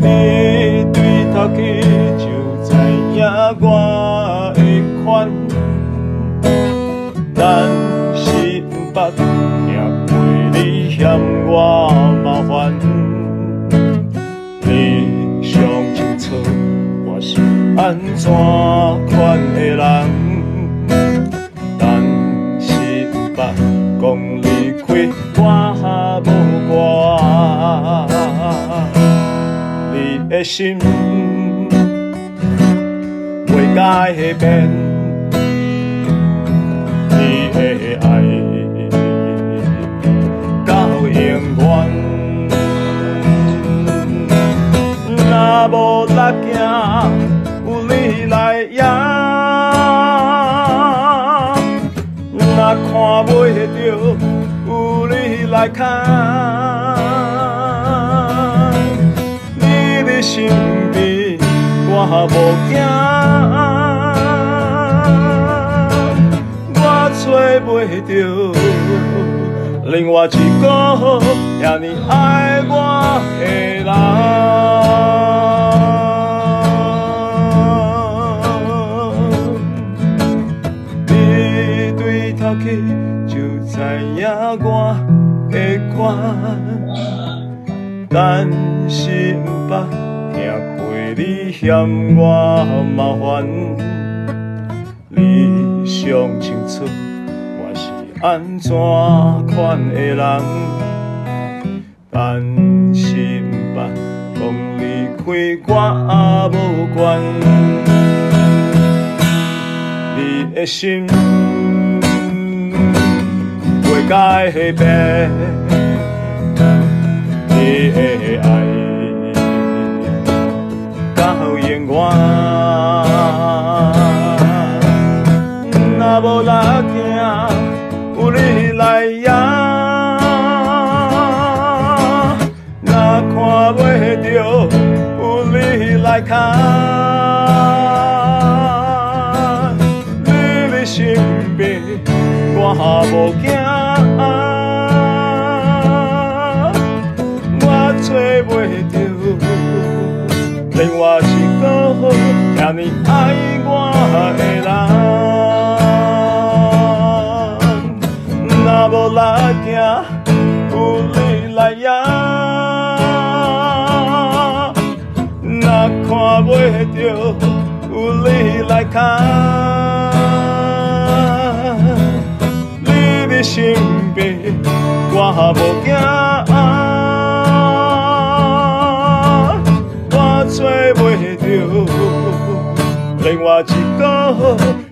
你对头去就知影我的款，但是不捌听过你嫌我麻烦。你上清楚我是安怎的心未改变，你的爱到永远。若无力行，有你来摇；若看袂到，有你来牵。身边我无惊，我找袂到另外一个也呢爱我的人。你对头去就知影我的款，但是。你嫌我麻烦，你上清楚我是安怎款的人，但是不捌讲离开我无关。你的心袂改变，你的爱。我若无力行，有你来摇；若看袂到，有你来牵。你伫身边，我无惊，让你爱我的人，若无力行，有你来摇；若看袂到，有你来牵。你伫身边，我无惊，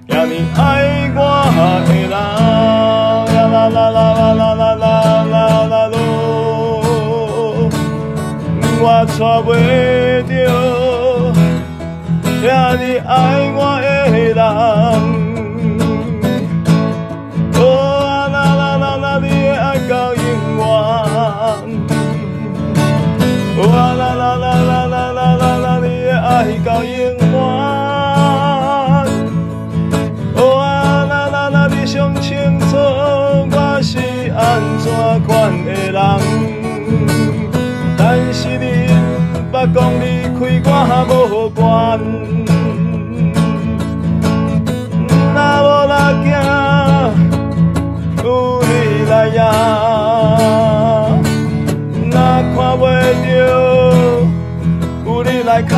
也你爱我的人，啦啦啦啦啦啦啦啦啦啦，我找袂到也你爱我的人。不讲离开我无关。若无力行，有你来呀；若看袂到，有你来看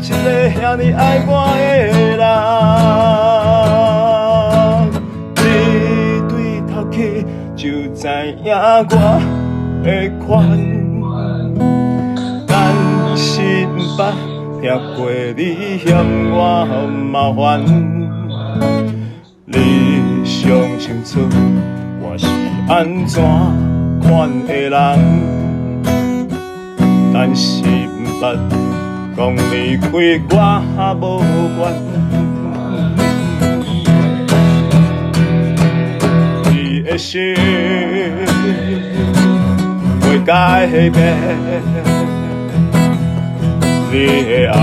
一个像你爱我的人，你对头去就知影我的款，但是不捌听过你嫌我麻烦，你上清楚我是安怎款的人。但是不捌讲离开我无关，你的心会改变，你的爱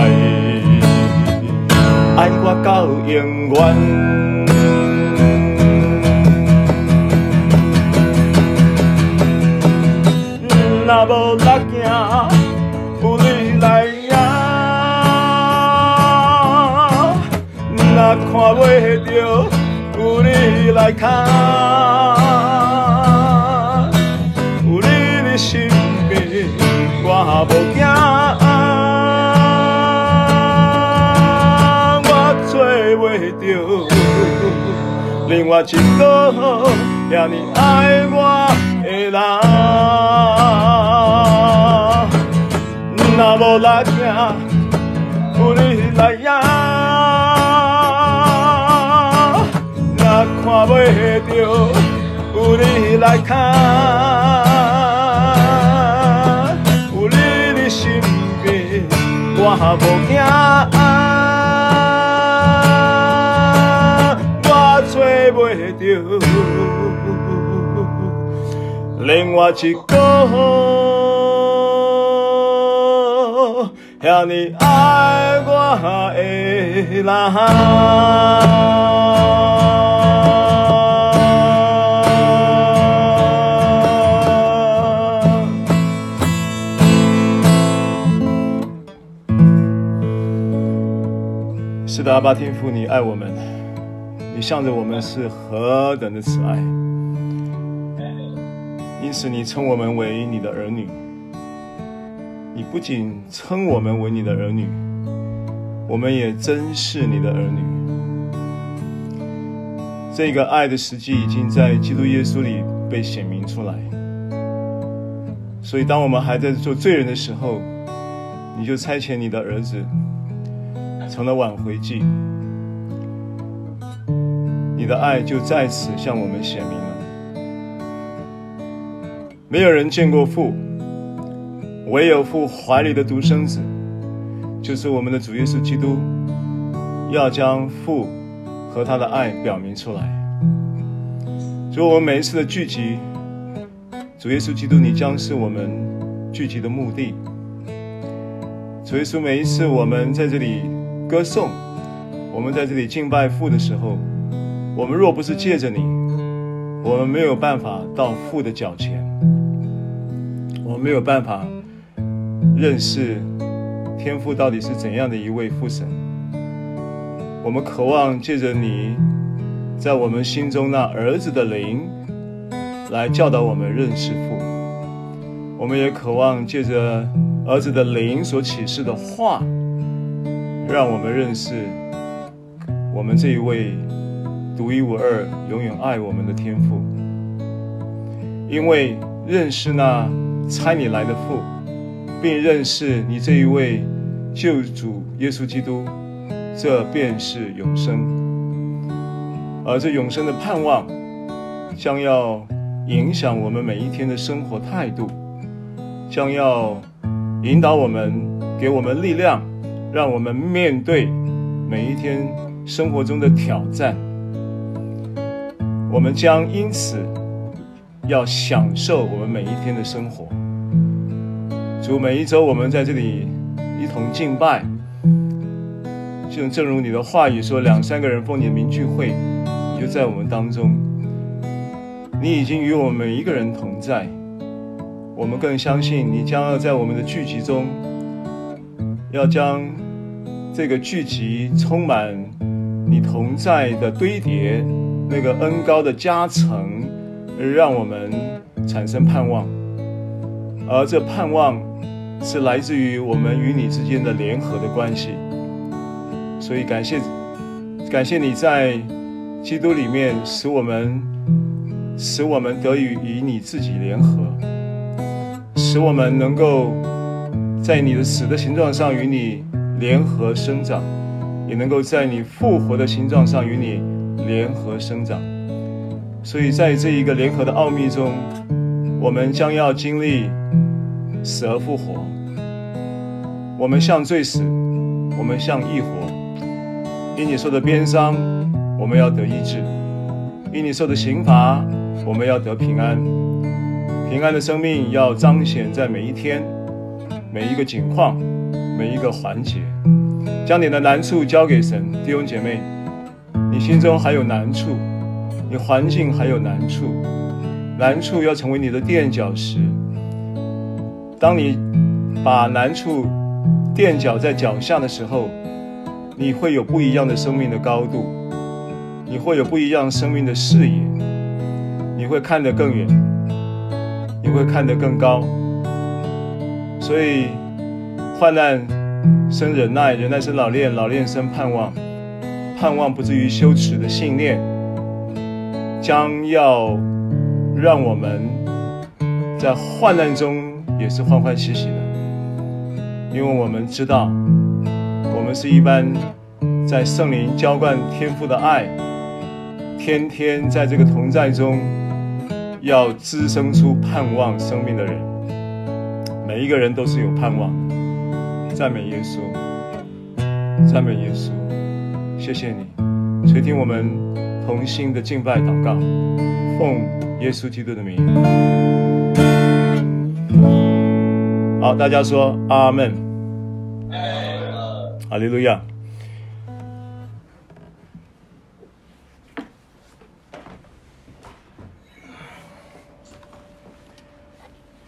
爱我到永远。若无力行，有你来看袂到，有你来看。我无惊，我找袂到另外一个遐尼爱我的人。若无力行，有你来迎；若看袂到，有你来看。我无惊，我找袂到另外一个遐尼爱我的人。是的，阿爸天父，你爱我们，你向着我们是何等的慈爱，因此你称我们为你的儿女。你不仅称我们为你的儿女，我们也真是你的儿女。这个爱的实际已经在基督耶稣里被显明出来。所以，当我们还在做罪人的时候，你就差遣你的儿子。成了挽回祭，你的爱就在此向我们显明了。没有人见过父，唯有父怀里的独生子，就是我们的主耶稣基督，要将父和他的爱表明出来。所以，我们每一次的聚集，主耶稣基督，你将是我们聚集的目的。主耶稣，每一次我们在这里。歌颂，我们在这里敬拜父的时候，我们若不是借着你，我们没有办法到父的脚前，我们没有办法认识天父到底是怎样的一位父神。我们渴望借着你，在我们心中那儿子的灵来教导我们认识父。我们也渴望借着儿子的灵所启示的话。让我们认识我们这一位独一无二、永远爱我们的天父，因为认识那差你来的父，并认识你这一位救主耶稣基督，这便是永生。而这永生的盼望，将要影响我们每一天的生活态度，将要引导我们，给我们力量。让我们面对每一天生活中的挑战，我们将因此要享受我们每一天的生活。主，每一周我们在这里一同敬拜，就正如你的话语说，两三个人奉你的名聚会，你就在我们当中。你已经与我们每一个人同在，我们更相信你将要在我们的聚集中。要将这个聚集充满你同在的堆叠，那个恩高的加成，让我们产生盼望，而这盼望是来自于我们与你之间的联合的关系。所以感谢，感谢你在基督里面使我们，使我们得以与你自己联合，使我们能够。在你的死的形状上与你联合生长，也能够在你复活的形状上与你联合生长。所以在这一个联合的奥秘中，我们将要经历死而复活。我们像罪死，我们像义活。因你受的鞭伤，我们要得医治；因你受的刑罚，我们要得平安。平安的生命要彰显在每一天。每一个景况，每一个环节，将你的难处交给神，弟兄姐妹，你心中还有难处，你环境还有难处，难处要成为你的垫脚石。当你把难处垫脚在脚下的时候，你会有不一样的生命的高度，你会有不一样生命的视野，你会看得更远，你会看得更高。所以，患难生忍耐，忍耐生老练，老练生盼望，盼望不至于羞耻的信念，将要让我们在患难中也是欢欢喜喜的，因为我们知道，我们是一般在圣灵浇灌天赋的爱，天天在这个同在中，要滋生出盼望生命的人。每一个人都是有盼望，赞美耶稣，赞美耶稣，谢谢你垂听我们同心的敬拜祷告，奉耶稣基督的名。好，大家说阿门，哈利路亚。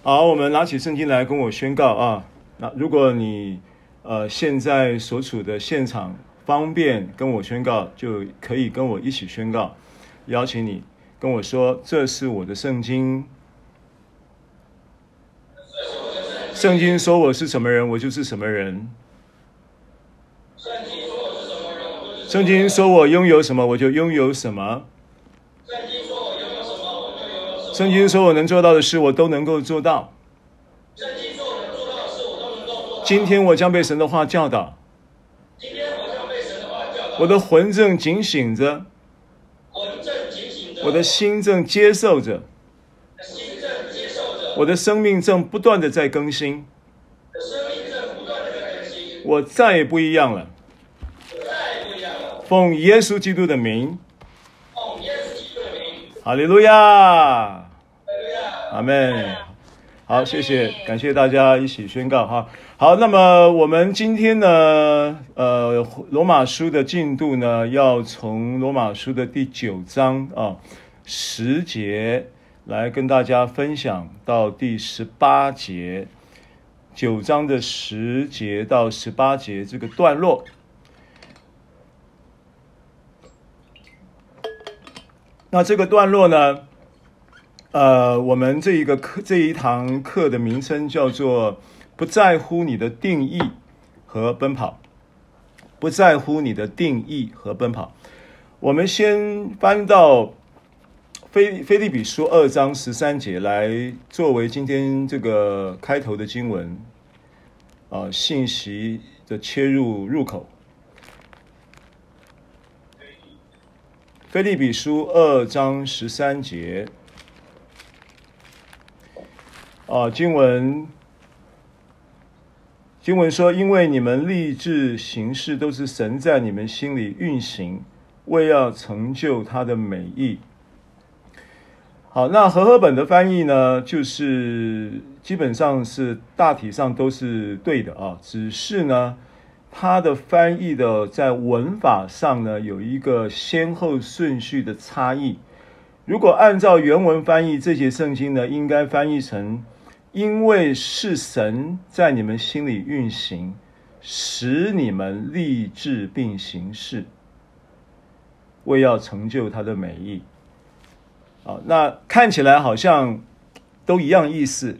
好，我们拿起圣经来跟我宣告啊。那如果你呃现在所处的现场方便跟我宣告，就可以跟我一起宣告。邀请你跟我说：“这是我的圣经。圣经说我是什么人，我就是什么人。圣经说我拥有什么，我就拥有什么。”圣经说我能做到的事，我都能够做到。圣经说我能做到的事，我都能够做到。今天我将被神的话教导。今天我将被神的话教导。我的魂正警醒着。魂正警醒着。我的心正接受着。心正接受着。我的生命正不断的在更新。生命正不断的在更新。我再也不一样了。我再也不一样了。奉耶稣基督的名。奉耶稣基督的名。哈利路亚。阿门，好，谢谢，感谢大家一起宣告哈。好，那么我们今天呢，呃，罗马书的进度呢，要从罗马书的第九章啊十节来跟大家分享到第十八节，九章的十节到十八节这个段落。那这个段落呢，呃，我们这一个课这一堂课的名称叫做“不在乎你的定义和奔跑”，不在乎你的定义和奔跑。我们先翻到腓腓立比书二章十三节来作为今天这个开头的经文，啊、信息的切入入口。腓立比书二章十三节。啊，经文经文说，因为你们立志行事，都是神在你们心里运行，为要成就他的美意。好，那和合本的翻译呢，就是基本上是大体上都是对的啊，只是呢，它的翻译的在文法上呢，有一个先后顺序的差异。如果按照原文翻译，这些圣经呢，应该翻译成。因为是神在你们心里运行，使你们立志并行事，为要成就他的美意。好，那看起来好像都一样意思，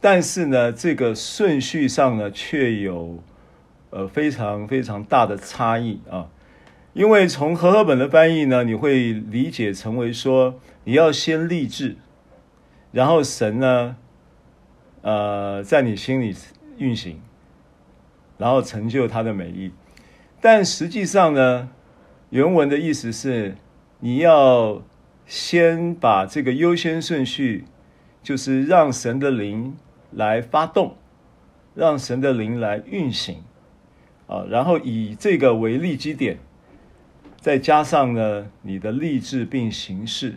但是呢，这个顺序上呢，却有呃非常非常大的差异啊。因为从和合本的翻译呢，你会理解成为说，你要先立志，然后神呢。呃，在你心里运行，然后成就他的美意。但实际上呢，原文的意思是，你要先把这个优先顺序，就是让神的灵来发动，让神的灵来运行，啊，然后以这个为立基点，再加上呢，你的立志并行事，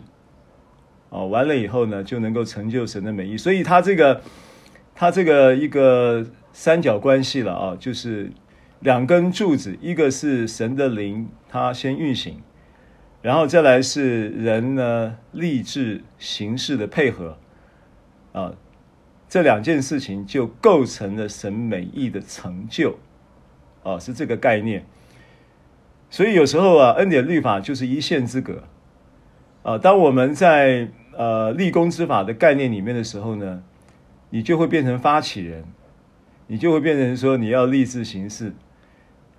啊，完了以后呢，就能够成就神的美意。所以他这个。它这个一个三角关系了啊，就是两根柱子，一个是神的灵，它先运行，然后再来是人呢立志行事的配合，啊，这两件事情就构成了神美意的成就，啊，是这个概念。所以有时候啊，恩典律法就是一线之隔，啊，当我们在呃立功之法的概念里面的时候呢，你就会变成发起人，你就会变成说你要立志行事。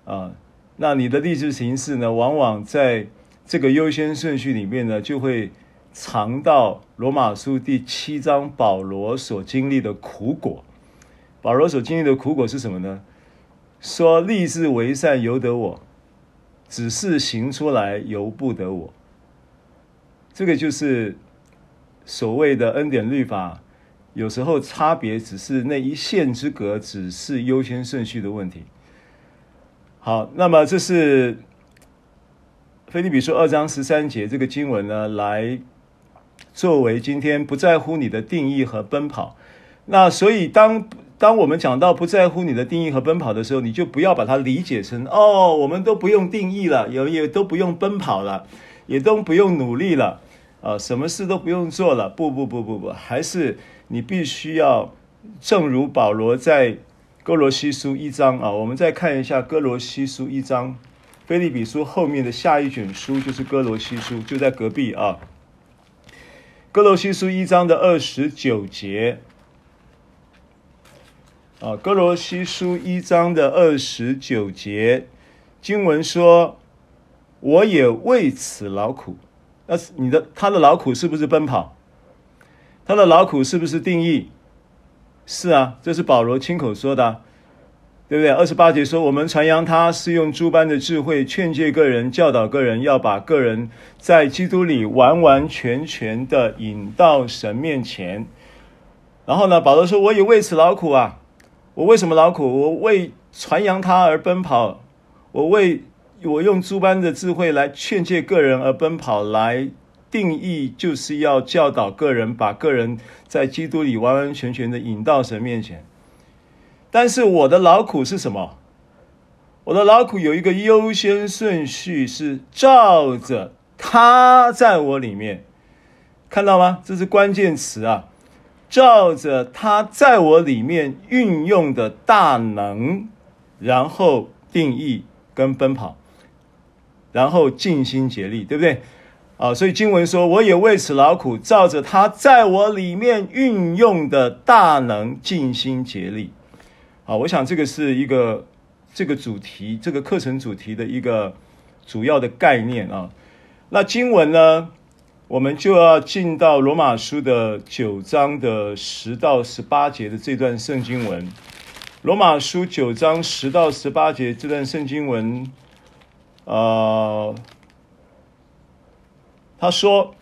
啊，那你的立志行事呢，往往在这个优先顺序里面呢，就会尝到罗马书第七章保罗所经历的苦果。保罗所经历的苦果是什么呢？说立志为善由得我，只是行出来由不得我。这个就是所谓的恩典律法，有时候差别只是那一线之隔，只是优先顺序的问题。好，那么这是腓立比书二章十三节这个经文呢，来作为今天不在乎你的定义和奔跑。那所以当当我们讲到不在乎你的定义和奔跑的时候，你就不要把它理解成哦，我们都不用定义了，也也都不用奔跑了，也都不用努力了，啊，什么事都不用做了。不不不不不，还是你必须要，正如保罗在。哥罗西书一章啊，我们再看一下哥罗西书一章，腓利比书后面的下一卷书就是哥罗西书，就在隔壁啊。哥罗西书一章的二十九节啊，哥罗西书一章的二十九节经文说：“我也为此劳苦。”那是你的他的劳苦是不是奔跑？他的劳苦是不是定义？是啊，这是保罗亲口说的，对不对？二十八节说，我们传扬他是用诸般的智慧劝诫个人、教导个人，要把个人在基督里完完全全的引到神面前。然后呢，保罗说，我也为此劳苦啊！我为什么劳苦？我为传扬他而奔跑，我为我用诸般的智慧来劝诫个人而奔跑来。定义就是要教导个人，把个人在基督里完完全全的引到神面前。但是我的劳苦是什么？我的劳苦有一个优先顺序，是照着他在我里面，看到吗？这是关键词啊！照着他在我里面运用的大能，然后定义跟奔跑，然后尽心竭力，对不对？啊，所以经文说，我也为此劳苦，照着他在我里面运用的大能，尽心竭力。啊，我想这个是一个这个主题，这个课程主题的一个主要的概念啊。那经文呢，我们就要进到罗马书的九章的十到十八节的这段圣经文。罗马书九章十到十八节这段圣经文，呃。他说：“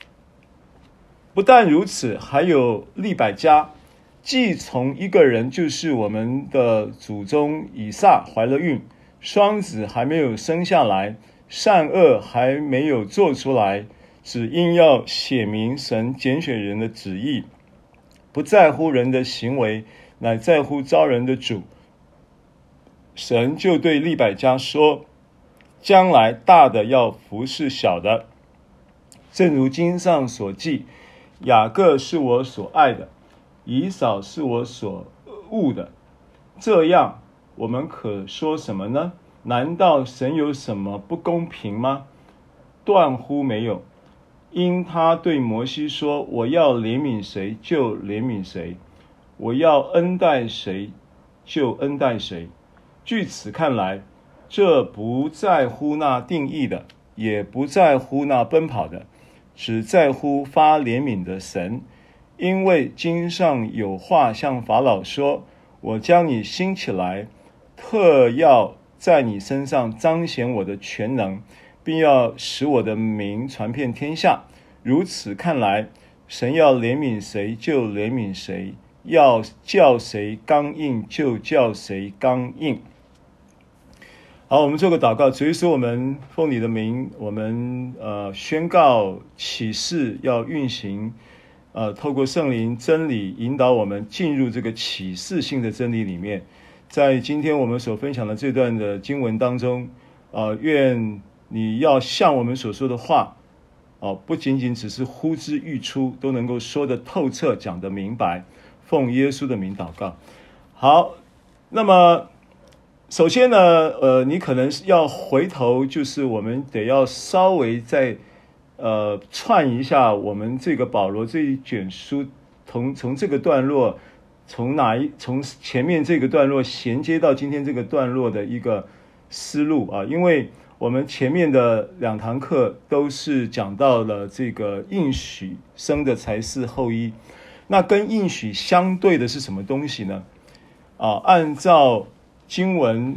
不但如此，还有利百加，既从一个人，就是我们的祖宗以撒怀了孕，双子还没有生下来，善恶还没有做出来，只因要写明神拣选人的旨意，不在乎人的行为，乃在乎招人的主。神就对利百加说：将来大的要服侍小的。”正如经上所记，雅各是我所爱的，以扫是我所恶的。这样，我们可说什么呢？难道神有什么不公平吗？断乎没有。因他对摩西说：“我要怜悯谁就怜悯谁，我要恩待谁就恩待谁。”据此看来，这不在乎那定义的，也不在乎那奔跑的。只在乎发怜悯的神，因为经上有话向法老说：“我将你兴起来，特要在你身上彰显我的全能，并要使我的名传遍天下。”如此看来，神要怜悯谁就怜悯谁，要叫谁刚硬就叫谁刚硬。好，我们做个祷告。主耶稣，我们奉你的名，我们呃宣告启示要运行，呃，透过圣灵真理引导我们进入这个启示性的真理里面。在今天我们所分享的这段的经文当中，呃，愿你要像我们所说的话，哦、呃，不仅仅只是呼之欲出，都能够说得透彻，讲得明白。奉耶稣的名祷告。好，那么首先呢，呃，你可能要回头，就是我们得要稍微再呃串一下我们这个保罗这一卷书。从从这个段落，从哪一从前面这个段落衔接到今天这个段落的一个思路啊，因为我们前面的两堂课都是讲到了这个应许生的才是后衣，那跟应许相对的是什么东西呢？啊，按照经文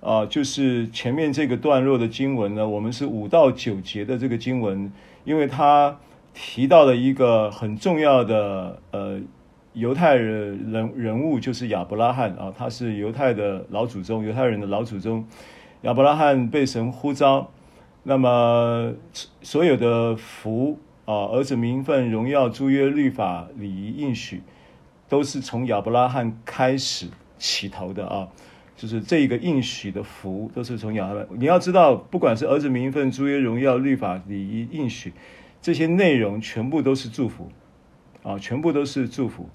啊，就是前面这个段落的经文呢，我们是五到九节的这个经文，因为它。提到了一个很重要的呃犹太人人人物，就是亚伯拉罕啊，他是犹太的老祖宗，犹太人的老祖宗。亚伯拉罕被神呼召，那么所有的福啊，儿子名分、荣耀、诸约、律法、礼仪、应许，都是从亚伯拉罕开始起头的啊，就是这一个应许的福都是从亚伯。你要知道，不管是儿子名分、诸约、荣耀、律法、礼仪、应许。这些内容全部都是祝福，啊，全部都是祝福，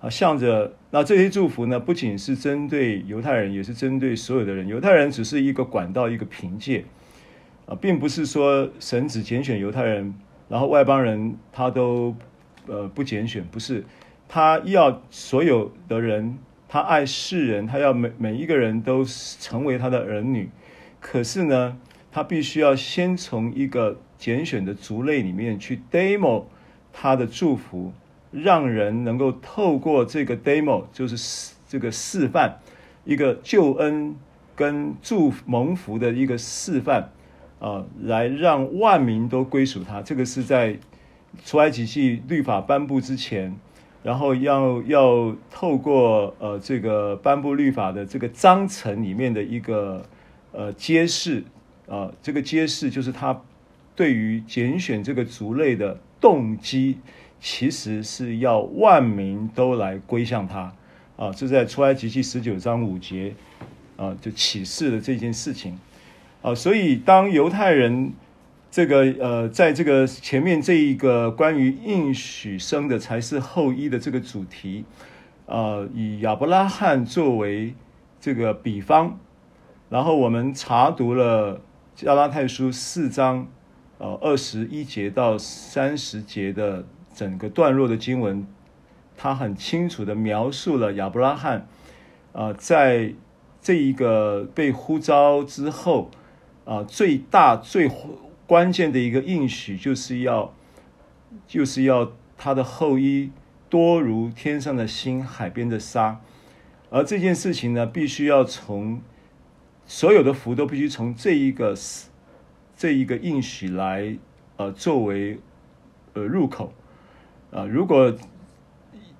啊，向着那这些祝福呢，不仅是针对犹太人，也是针对所有的人。犹太人只是一个管道，一个凭借，啊，并不是说神只拣选犹太人，然后外邦人他都呃不拣选，不是，他要所有的人，他爱世人，他要每每一个人都成为他的儿女，可是呢，他必须要先从一个。拣选的族类里面去 demo 他的祝福，让人能够透过这个 demo，就是这个示范，一个救恩跟祝福蒙福的一个示范啊，来让万民都归属他。这个是在出埃及记律法颁布之前，然后要要透过呃这个颁布律法的这个章程里面的一个呃揭示啊，这个揭示就是他。对于拣选这个族类的动机，其实是要万民都来归向他啊！这在出埃及记十九章五节啊，就启示了这件事情啊。所以当犹太人这个呃，在这个前面这一个关于应许生的才是后裔的这个主题啊，以亚伯拉罕作为这个比方，然后我们查读了加拉太书四章。呃，二十一节到三十节的整个段落的经文，他很清楚地描述了亚伯拉罕，啊、呃，在这一个被呼召之后，啊、最大最关键的一个应许，就是要，就是要他的后裔多如天上的星、海边的沙，而这件事情呢，必须要从所有的福都必须从这一个。这一个应许来，呃，作为呃入口，啊、如果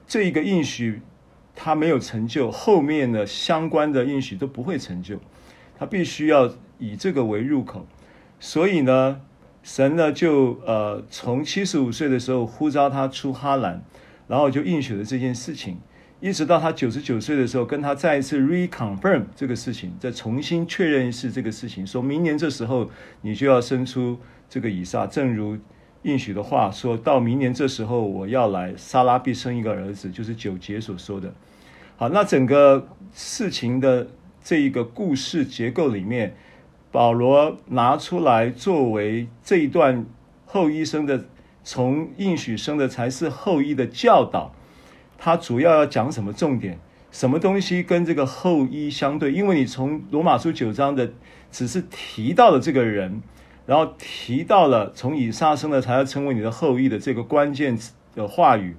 这一个应许它没有成就，后面的相关的应许都不会成就，他必须要以这个为入口，所以呢，神呢就呃从七十五岁的时候呼召他出哈兰，然后就应许了这件事情。一直到他九十九岁的时候，跟他再一次 reconfirm 这个事情，再重新确认一次这个事情，说明年这时候你就要生出这个以撒，正如应许的话说，到明年这时候我要来，撒拉必生一个儿子，就是九节所说的。好，那整个事情的这一个故事结构里面，保罗拿出来作为这一段后衣生的，从应许生的才是后衣的教导。他主要要讲什么重点？什么东西跟这个后衣相对？因为你从罗马书九章的只是提到了这个人，然后提到了从以撒生的才要成为你的后裔的这个关键的话语，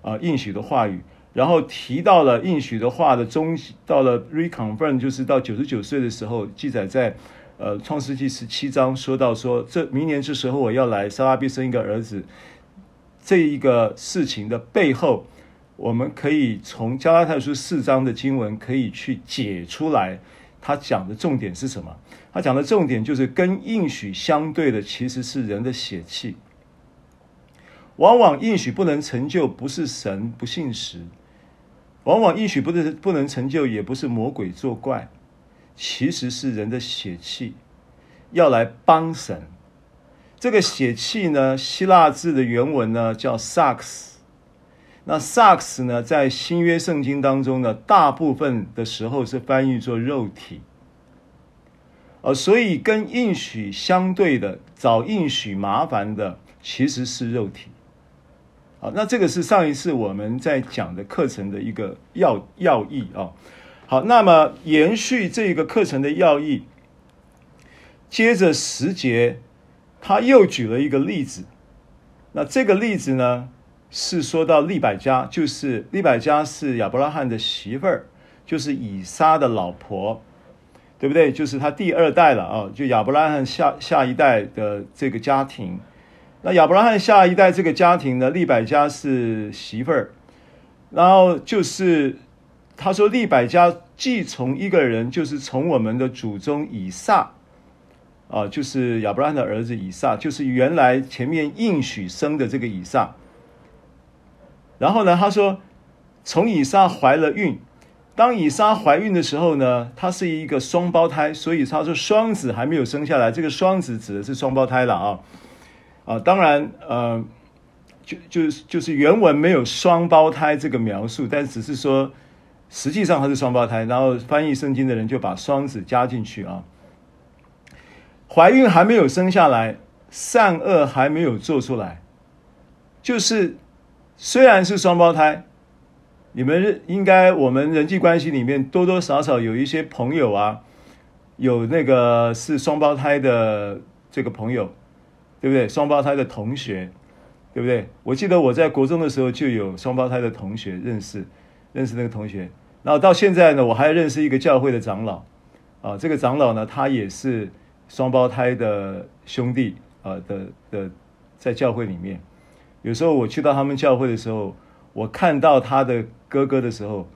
啊、呃，应许的话语，然后提到了应许的话的中，到了 reconfirm 就是到九十九岁的时候，记载在呃创世纪十七章说到说，这明年这时候我要来，撒拉必生一个儿子，这一个事情的背后。我们可以从加拉太书四章的经文可以去解出来，他讲的重点是什么？他讲的重点就是跟应许相对的，其实是人的血气。往往应许不能成就，不是神不信实，往往应许不能不能成就，也不是魔鬼作怪，其实是人的血气要来帮神。这个血气呢，希腊字的原文呢叫 sax。那 sax 呢，在新约圣经当中呢，大部分的时候是翻译作肉体。呃，所以跟应许相对的，找应许麻烦的，其实是肉体。好，那这个是上一次我们在讲的课程的一个要要义啊。好，那么延续这个课程的要义，接着十节，他又举了一个例子。那这个例子呢，是说到利百加，就是利百加是亚伯拉罕的媳妇儿，就是以撒的老婆，对不对？就是他第二代了啊，就亚伯拉罕下下一代的这个家庭。那亚伯拉罕下一代这个家庭呢，利百加是媳妇儿，然后就是他说利百家既从一个人，就是从我们的祖宗以撒，啊，就是亚伯拉的儿子以撒，就是原来前面应许生的这个以撒。然后呢，他说从以撒怀了孕，当以撒怀孕的时候呢，他是一个双胞胎，所以他说双子还没有生下来，这个双子指的是双胞胎了啊。啊，当然，呃，就就就是原文没有双胞胎这个描述，但只是说，实际上他是双胞胎，然后翻译圣经的人就把双子加进去啊。怀孕还没有生下来，善恶还没有做出来，就是虽然是双胞胎，你们应该我们人际关系里面多多少少有一些朋友啊，有那个是双胞胎的这个朋友。对不对？双胞胎的同学，对不对？我记得我在国中的时候就有双胞胎的同学认识，认识那个同学。然后到现在呢，我还认识一个教会的长老，啊，这个长老呢，他也是双胞胎的兄弟啊的的，在教会里面。有时候我去到他们教会的时候，我看到他的哥哥的时候，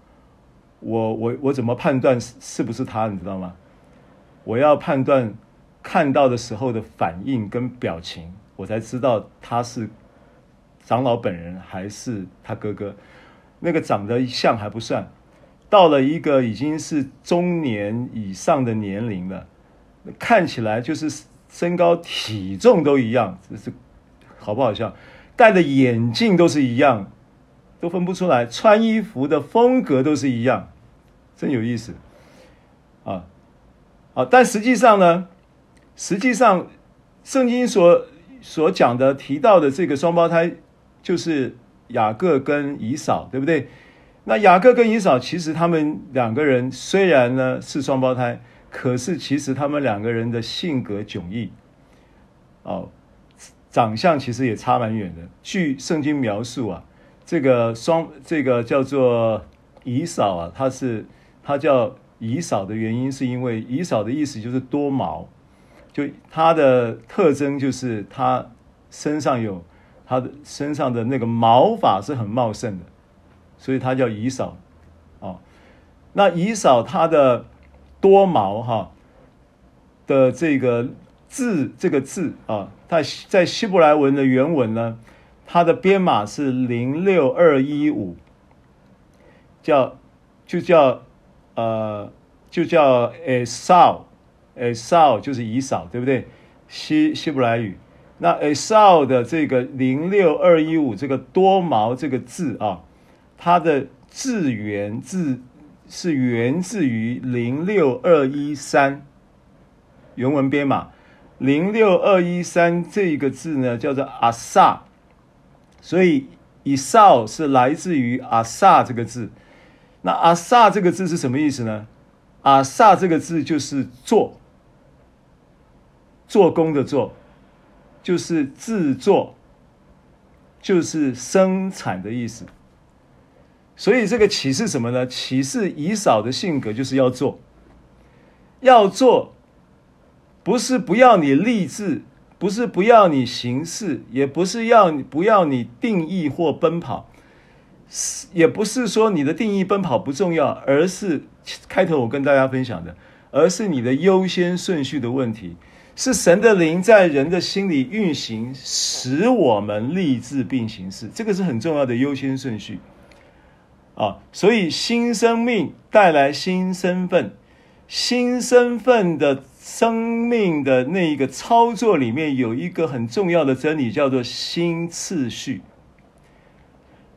我我我怎么判断是不是他？你知道吗？我要判断。看到的时候的反应跟表情，我才知道他是长老本人还是他哥哥。那个长得像还不算，到了一个已经是中年以上的年龄了，看起来就是身高体重都一样，这是好不好笑？戴的眼镜都是一样，都分不出来，穿衣服的风格都是一样，真有意思啊！啊，但实际上呢？实际上，圣经所所讲的提到的这个双胞胎，就是雅各跟以扫，对不对？那雅各跟以扫，其实他们两个人虽然呢是双胞胎，可是其实他们两个人的性格迥异，哦，长相其实也差蛮远的。据圣经描述啊，这个双这个叫做以扫啊，他是他叫以扫的原因，是因为以扫的意思就是多毛。就他的特征就是他身上有他的身上的那个毛发是很茂盛的，所以他叫以扫，哦，那以扫他的多毛哈的这个字这个字啊，在在希伯来文的原文呢，它的编码是零六二一五，叫就叫呃就叫 Esau。Esau 就是以扫，对不对？希希伯来语，那 Esau 的这个零六二一五这个多毛这个字啊，它的字源自是源自于零六二一三原文编码零六二一三这一个字呢叫做阿萨，所以以扫是来自于阿萨这个字。那阿萨这个字是什么意思呢？阿萨这个字就是做。做工的做，就是制作，就是生产的意思。所以这个启示什么呢？启示以扫的性格就是要做，要做，不是不要你立志，不是不要你行事，也不是要你不要你定义或奔跑，也不是说你的定义奔跑不重要，而是开头我跟大家分享的，而是你的优先顺序的问题。是神的灵在人的心里运行，使我们立志并行事，这个是很重要的优先顺序。啊，所以新生命带来新身份，新身份的生命的那一个操作里面有一个很重要的真理，叫做新次序。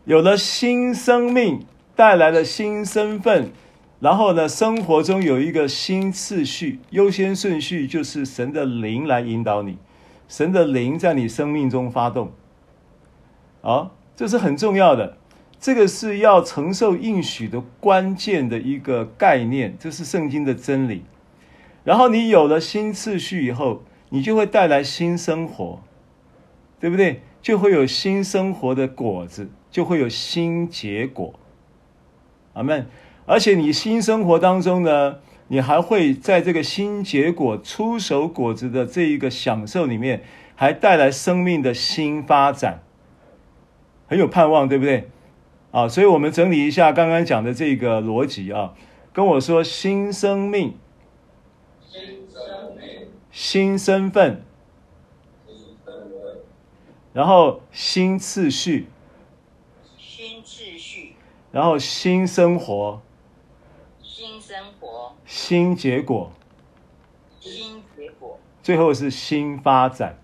有了新生命，带来了新身份，然后呢，生活中有一个新次序，优先顺序就是神的灵来引导你，神的灵在你生命中发动，啊，这是很重要的。这个是要承受应许的关键的一个概念，这是圣经的真理。然后你有了新次序以后，你就会带来新生活，对不对？就会有新生活的果子，就会有新结果。阿门。而且你新生活当中呢，你还会在这个新结果出手果子的这一个享受里面，还带来生命的新发展，很有盼望，对不对？啊，所以我们整理一下刚刚讲的这个逻辑啊，跟我说新生命、新生命、新身份、身份，然后新次序、新次序，然后新生活、新生活、新结果、新结果，最后是新发展、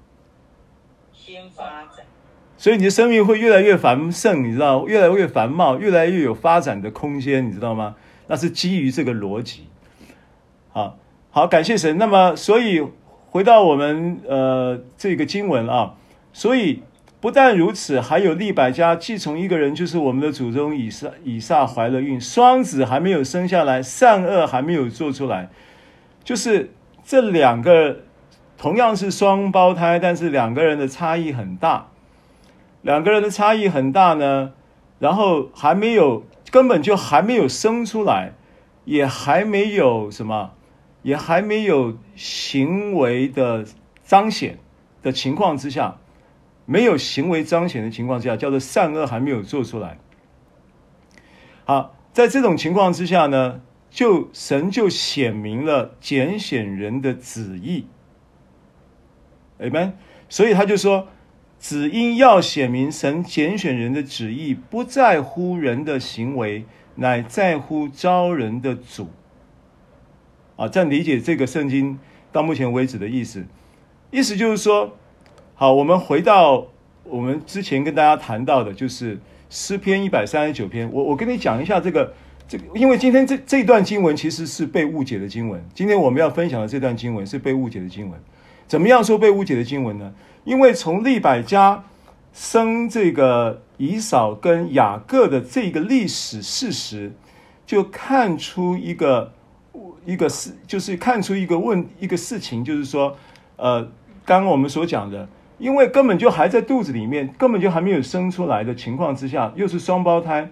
新发展。所以你的生命会越来越繁盛，你知道，越来越繁茂，越来越有发展的空间，你知道吗？那是基于这个逻辑。好，好，感谢神。那么，所以回到我们呃这个经文啊，所以不但如此，还有利百加既从一个人，就是我们的祖宗以撒，以撒怀了孕，双子还没有生下来，善恶还没有做出来，就是这两个同样是双胞胎，但是两个人的差异很大。两个人的差异很大呢，然后还没有，根本就还没有生出来，也还没有什么，也还没有行为的彰显的情况之下，没有行为彰显的情况之下，叫做善恶还没有做出来。好，在这种情况之下呢，就神就显明了拣选人的旨意，Amen。所以他就说。只因要显明神拣选人的旨意，不在乎人的行为，乃在乎招人的主。啊，这样理解这个圣经到目前为止的意思，意思就是说，好，我们回到我们之前跟大家谈到的，就是诗篇一百三十九篇。我我跟你讲一下这个这个，因为今天这这段经文其实是被误解的经文。今天我们要分享的这段经文是被误解的经文。怎么样说被误解的经文呢？因为从利百加生这个以扫跟雅各的这个历史事实，就看出一个一个事，就是看出一个问一个事情，就是说，呃，刚刚我们所讲的，因为根本就还在肚子里面，根本就还没有生出来的情况之下，又是双胞胎，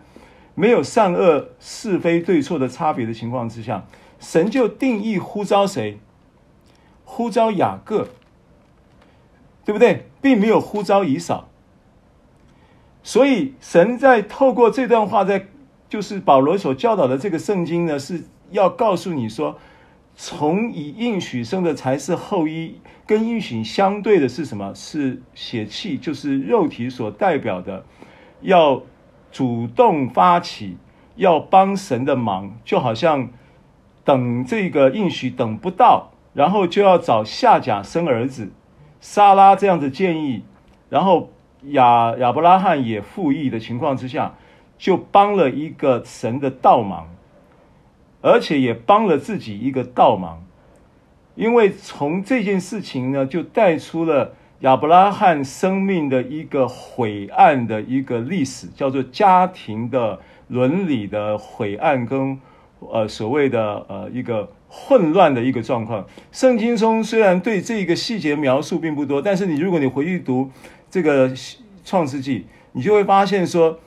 没有善恶是非对错的差别的情况之下，神就定义呼召谁？呼召雅各。对不对？并没有呼召以扫，所以神在透过这段话，在就是保罗所教导的这个圣经呢，是要告诉你说，从以应许生的才是后裔，跟应许相对的是什么？是血气，就是肉体所代表的，要主动发起，要帮神的忙，就好像等这个应许等不到，然后就要找夏甲生儿子。撒拉这样子建议，然后亚亚伯拉罕也附议的情况之下，就帮了一个神的倒忙，而且也帮了自己一个倒忙，因为从这件事情呢，就带出了亚伯拉罕生命的一个晦暗的一个历史，叫做家庭的伦理的晦暗跟呃所谓的呃一个。混乱的一个状况。圣经中虽然对这个细节描述并不多，但是你如果你回去读这个创世纪，你就会发现说，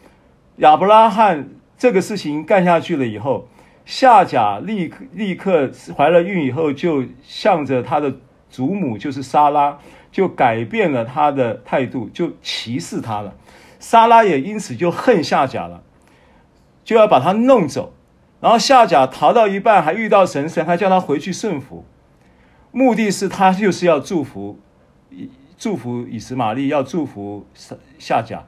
亚伯拉罕这个事情干下去了以后，夏甲立刻立刻怀了孕以后，就向着他的祖母就是莎拉，就改变了他的态度，就歧视他了。莎拉也因此就恨夏甲了，就要把他弄走。然后夏甲逃到一半，还遇到神，神还叫他回去顺服，目的是他就是要祝福，祝福以实玛利，要祝福夏甲。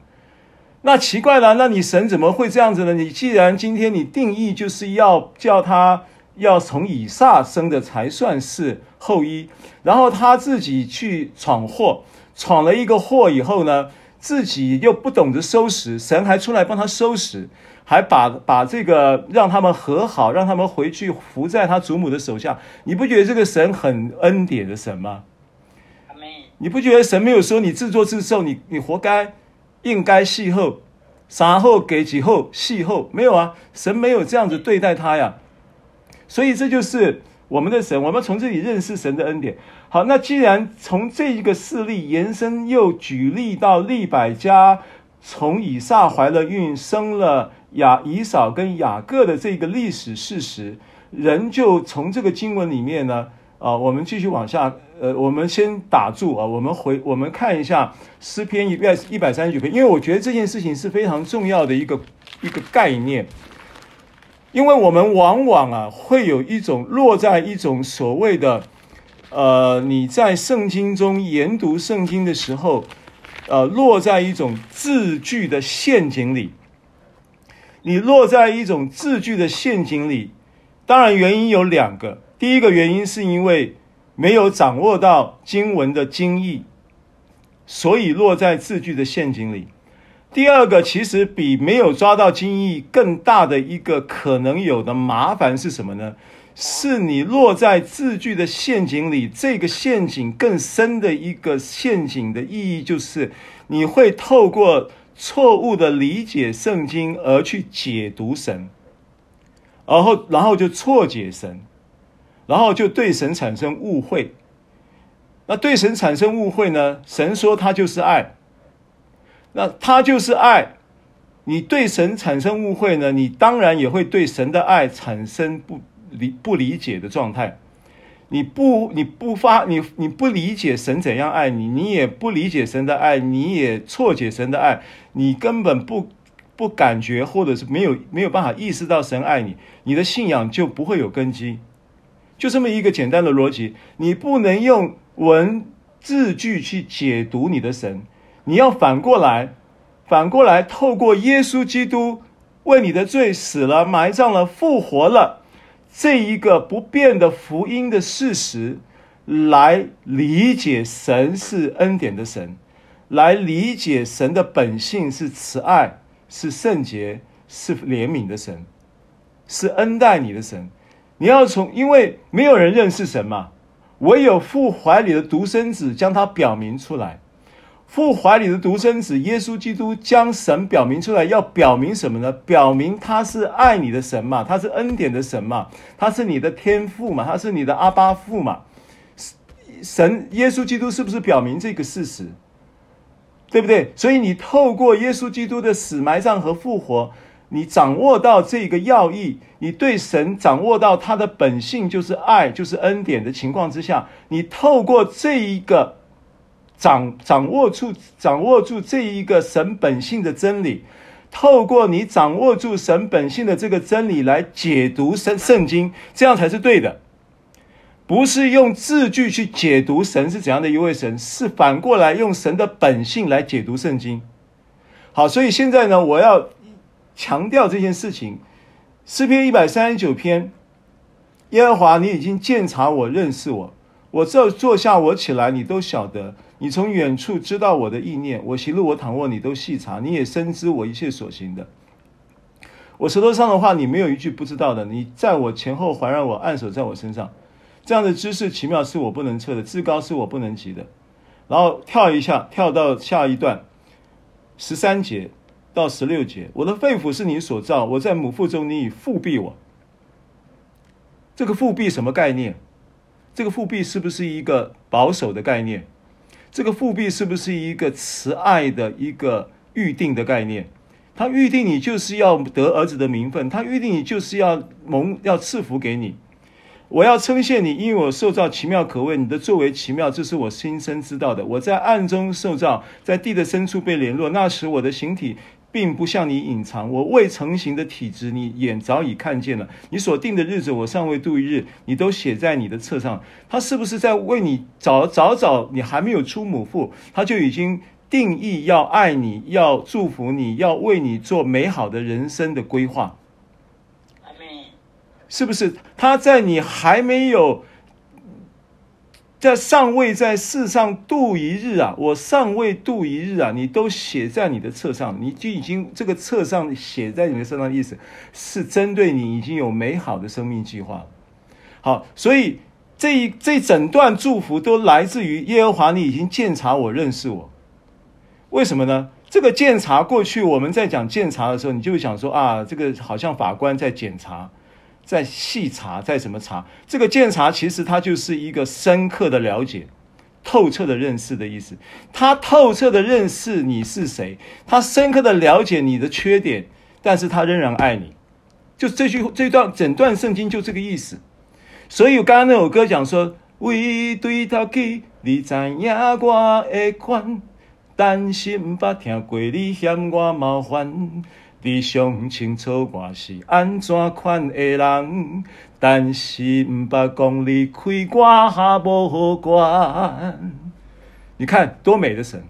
那奇怪了，那你神怎么会这样子呢？你既然今天你定义就是要叫他要从以撒生的才算是后裔，然后他自己去闯祸，闯了一个祸以后呢，自己又不懂得收拾，神还出来帮他收拾，还把把这个让他们和好，让他们回去服在他祖母的手下。你不觉得这个神很恩典的神吗？你不觉得神没有说你自作自受，你你活该？应该戏后，杀后给几后戏后没有啊？神没有这样子对待他呀，所以这就是我们的神。我们从这里认识神的恩典。好，那既然从这一个事例延伸，又举例到利百加从以撒怀了孕，生了雅以扫跟雅各的这个历史事实，人就从这个经文里面呢。啊，我们继续往下，呃，我们先打住啊，我们回我们看一下诗篇一百一百三十九篇，因为我觉得这件事情是非常重要的一个一个概念，因为我们往往啊会有一种落在一种所谓的，呃，你在圣经中研读圣经的时候，呃，落在一种字句的陷阱里，你落在一种字句的陷阱里，当然原因有两个。第一个原因是因为没有掌握到经文的精义，所以落在字句的陷阱里。第二个，其实比没有抓到精义更大的一个可能有的麻烦是什么呢？是你落在字句的陷阱里，这个陷阱更深的一个陷阱的意义就是你会透过错误的理解圣经而去解读神，然后然后就错解神。然后就对神产生误会，那对神产生误会呢？神说他就是爱，那他就是爱，你对神产生误会呢？你当然也会对神的爱产生不理不理解的状态。你不你不发你你不理解神怎样爱你，你也不理解神的爱，你也错解神的爱，你根本不不感觉或者是没有没有办法意识到神爱你，你的信仰就不会有根基。就这么一个简单的逻辑，你不能用文字句去解读你的神，你要反过来，反过来透过耶稣基督为你的罪死了、埋葬了、复活了这一个不变的福音的事实，来理解神是恩典的神，来理解神的本性是慈爱、是圣洁、是怜悯的神，是恩待你的神。你要从，因为没有人认识神嘛，唯有父怀里的独生子将他表明出来。父怀里的独生子耶稣基督将神表明出来，要表明什么呢？表明他是爱你的神嘛，他是恩典的神嘛，他是你的天父嘛，他是你的阿爸父嘛。神耶稣基督是不是表明这个事实？对不对？所以你透过耶稣基督的死、埋葬和复活。你掌握到这个要义，你对神掌握到他的本性就是爱，就是恩典的情况之下，你透过这一个掌掌握住掌握住这一个神本性的真理，透过你掌握住神本性的这个真理来解读圣圣经，这样才是对的，不是用字句去解读神是怎样的一位神，是反过来用神的本性来解读圣经。好，所以现在呢，我要。强调这件事情，诗篇一百三十九篇，耶和华，你已经鉴察我，认识我。我这坐下，我起来，你都晓得。你从远处知道我的意念，我行路，我躺卧，你都细察。你也深知我一切所行的。我舌头上的话，你没有一句不知道的。你在我前后环绕我，按手在我身上。这样的知识奇妙，是我不能测的；至高是我不能及的。然后跳一下，跳到下一段，十三节。到十六节，我的肺腑是你所造，我在母腹中，你已覆庇我。这个覆庇什么概念？这个覆庇是不是一个保守的概念？这个覆庇是不是一个慈爱的一个预定的概念？他预定你就是要得儿子的名分，他预定你就是要蒙要赐福给你。我要称谢你，因为我受造奇妙可畏，你的作为奇妙，这是我心生知道的。我在暗中受造，在地的深处被联络，那时我的形体。并不向你隐藏，我未成形的体质，你眼早已看见了。你所定的日子，我尚未度一日，你都写在你的册上。他是不是在为你早早早，你还没有出母腹，他就已经定义要爱你，要祝福你，要为你做美好的人生的规划。是不是？他在你还没有在尚未在世上度一日啊，我尚未度一日啊，你都写在你的册上，你就已经这个册上写在你的身上的意思是针对你已经有美好的生命计划。好，所以这一这整段祝福都来自于耶和华，你已经鉴察我，认识我。为什么呢？这个鉴察过去我们在讲鉴察的时候，你就会想说啊，这个好像法官在检查。在细查，在什么查？这个鉴察其实它就是一个深刻的了解、透彻的认识的意思。他透彻的认识你是谁，他深刻的了解你的缺点，但是他仍然爱你。就这句这段整段圣经就这个意思。所以我刚刚那首歌讲说：“为对他给你知影我的款，担心不听过你嫌我麻烦。”你上清楚我是安怎款的人，但是毋捌讲你开我哈无好管。你看多美的神，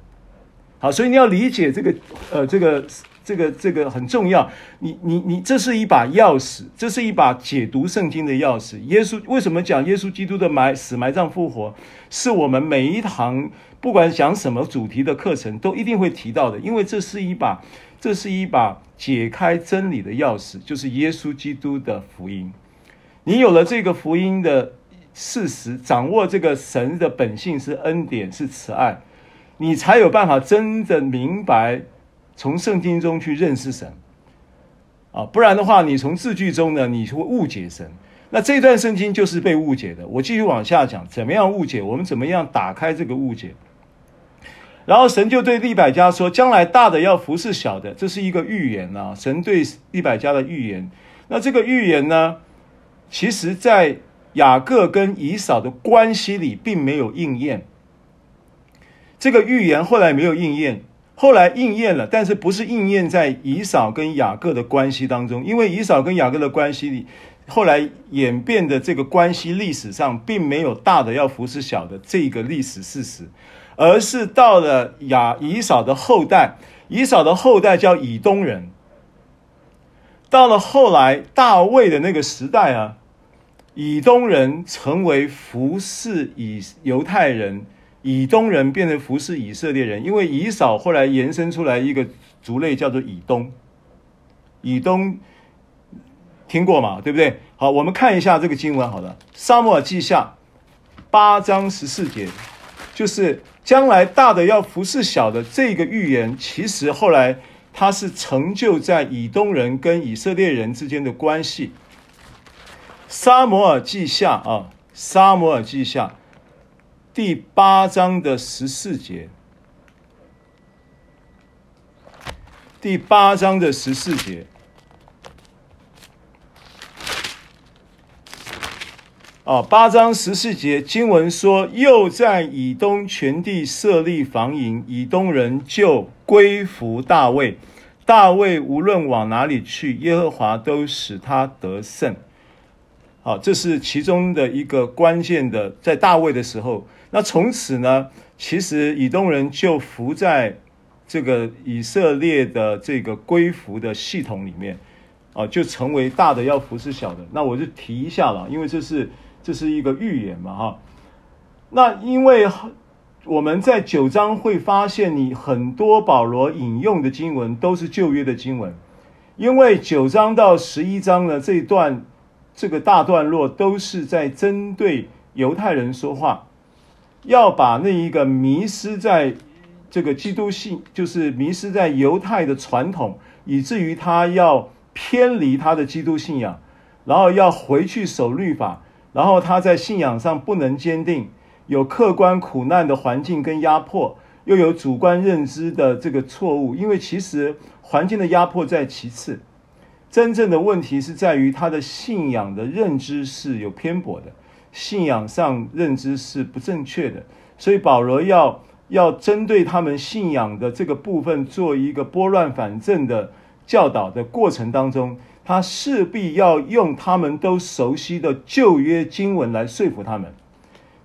好，所以你要理解这个，呃，这个，这个，这个很重要。你，你，你，这是一把钥匙，这是一把解读圣经的钥匙。耶稣为什么讲耶稣基督的埋死埋葬复活，是我们每一堂不管讲什么主题的课程都一定会提到的，因为这是一把。这是一把解开真理的钥匙，就是耶稣基督的福音。你有了这个福音的事实，掌握这个神的本性是恩典，是慈爱，你才有办法真的明白从圣经中去认识神啊！不然的话，你从字句中呢，你会误解神。那这段圣经就是被误解的。我继续往下讲，怎么样误解？我们怎么样打开这个误解？然后神就对利百加说：“将来大的要服侍小的，这是一个预言啊。神对利百加的预言。那这个预言呢，其实在雅各跟以扫的关系里并没有应验。这个预言后来没有应验，后来应验了，但是不是应验在以扫跟雅各的关系当中？因为以扫跟雅各的关系里，后来演变的这个关系历史上，并没有大的要服侍小的这个历史事实。”而是到了亚以扫的后代，以扫的后代叫以东人。到了后来大卫的那个时代啊，以东人成为服侍以犹太人，以东人变成服侍以色列人。因为以扫后来延伸出来一个族类叫做以东，以东听过吗？对不对？好，我们看一下这个经文。好了，撒母耳记下八章十四节，就是。将来大的要服侍小的这个预言，其实后来它是成就在以东人跟以色列人之间的关系。撒摩尔记下啊，撒摩尔记下第八章的十四节，第八章的十四节。啊，八章十四节经文说，又在以东全地设立防营，以东人就归服大卫。大卫无论往哪里去，耶和华都使他得胜。好，这是其中的一个关键的，在大卫的时候，那从此呢，其实以东人就服在这个以色列的这个归服的系统里面，啊，就成为大的要服侍小的。那我就提一下了，因为这是。这是一个预言嘛，哈。那因为我们在九章会发现，你很多保罗引用的经文都是旧约的经文，因为九章到十一章呢，这一段这个大段落都是在针对犹太人说话，要把那一个迷失在这个基督信，就是迷失在犹太的传统，以至于他要偏离他的基督信仰，然后要回去守律法。然后他在信仰上不能坚定，有客观苦难的环境跟压迫，又有主观认知的这个错误。因为其实环境的压迫在其次，真正的问题是在于他的信仰的认知是有偏颇的，信仰上认知是不正确的。所以保罗要要针对他们信仰的这个部分做一个拨乱反正的教导的过程当中。他势必要用他们都熟悉的旧约经文来说服他们。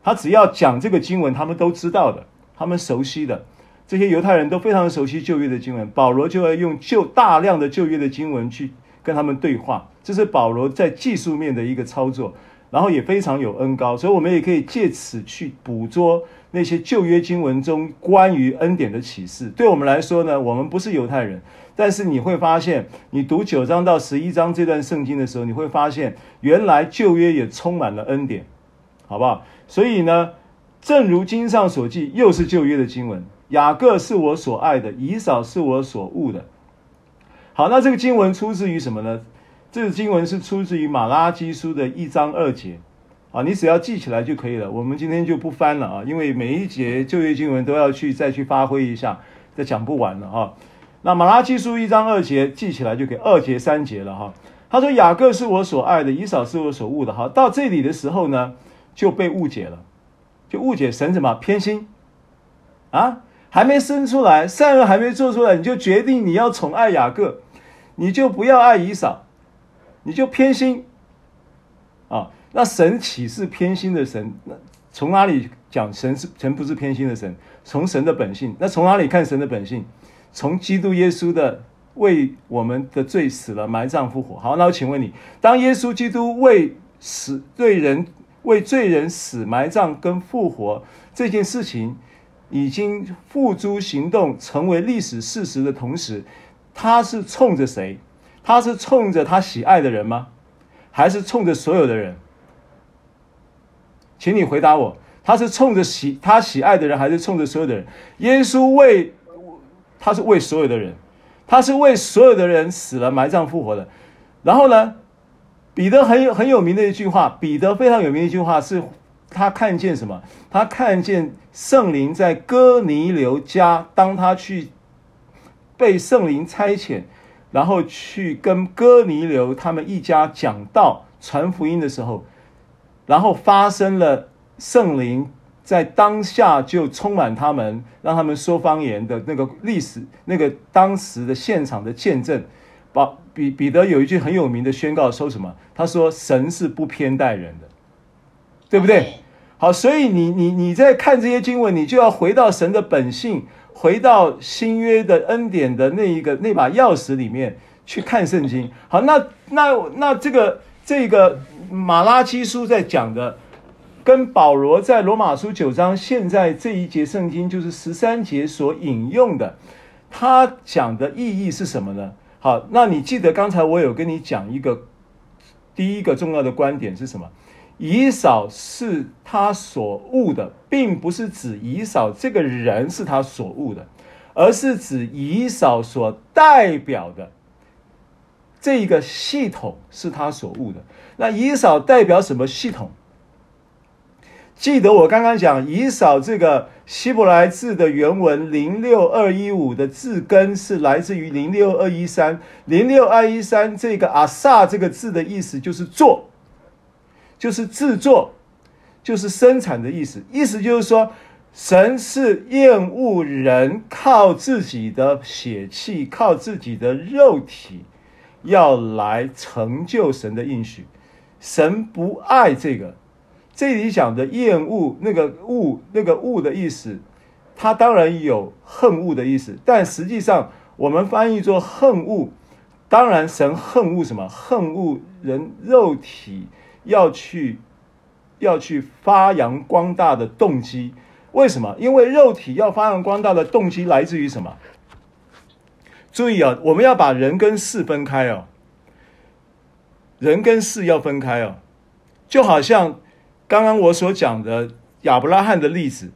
他只要讲这个经文，他们都知道的，他们熟悉的。这些犹太人都非常熟悉旧约的经文，保罗就要用旧大量的旧约的经文去跟他们对话，这是保罗在技术面的一个操作，然后也非常有恩高，所以我们也可以借此去捕捉那些旧约经文中关于恩典的启示。对我们来说呢，我们不是犹太人，但是你会发现，你读九章到十一章这段圣经的时候，你会发现原来旧约也充满了恩典，好不好？所以呢，正如经上所记，又是旧约的经文。雅各是我所爱的，以扫是我所恶的。好，那这个经文出自于什么呢？这个经文是出自于马拉基书的一章二节。啊，你只要记起来就可以了。我们今天就不翻了啊，因为每一节旧约经文都要去再去发挥一下，再讲不完了啊。那马拉基书一章二节记起来就给，二节三节了哈。他说雅各是我所爱的，以扫是我所恶的。哈，到这里的时候呢，就被误解了，就误解神什么偏心啊？还没生出来，善恶还没做出来，你就决定你要宠爱雅各，你就不要爱以扫，你就偏心啊？那神岂是偏心的神？那从哪里讲神是神不是偏心的神？从神的本性。那从哪里看神的本性？从基督耶稣的为我们的罪死了、埋葬、复活。好，那我请问你，当耶稣基督为死罪人、为罪人死、埋葬跟复活这件事情，已经付诸行动，成为历史事实的同时，他是冲着谁？他是冲着他喜爱的人吗？还是冲着所有的人？请你回答我，他是冲着喜他喜爱的人，还是冲着所有的人？耶稣为他是为所有的人，他是为所有的人死了、埋葬、复活的。然后呢，彼得很有很有名的一句话，彼得非常有名的一句话是。他看见什么？他看见圣灵在哥尼流家，当他去被圣灵差遣，然后去跟哥尼流他们一家讲道、传福音的时候，然后发生了圣灵在当下就充满他们，让他们说方言的那个历史，那个当时的现场的见证。把彼彼得有一句很有名的宣告说什么？他说：“神是不偏待人的，对不对？”好，所以你你你在看这些经文，你就要回到神的本性，回到新约的恩典的那一个那把钥匙里面去看圣经。好，那那那这个这个马拉基书在讲的，跟保罗在罗马书九章现在这一节圣经就是十三节所引用的，他讲的意义是什么呢？好，那你记得刚才我有跟你讲一个第一个重要的观点是什么？以扫是他所悟的，并不是指以扫这个人是他所悟的，而是指以扫所代表的这一个系统是他所悟的。那以扫代表什么系统？记得我刚刚讲，以扫这个希伯来字的原文零六二一五的字根是来自于零六二一三，零六二一三这个阿萨这个字的意思就是做。就是制作，就是生产的意思。意思就是说，神是厌恶人靠自己的血气、靠自己的肉体，要来成就神的应许。神不爱这个。这里讲的厌恶，那个恶，那个恶的意思，它当然有恨恶的意思，但实际上我们翻译作恨恶。当然，神恨恶什么？恨恶人肉体。要去，要去发扬光大的动机，为什么？因为肉体要发扬光大的动机来自于什么？注意啊，我们要把人跟事分开哦。人跟事要分开哦，就好像刚刚我所讲的亚伯拉罕的例子，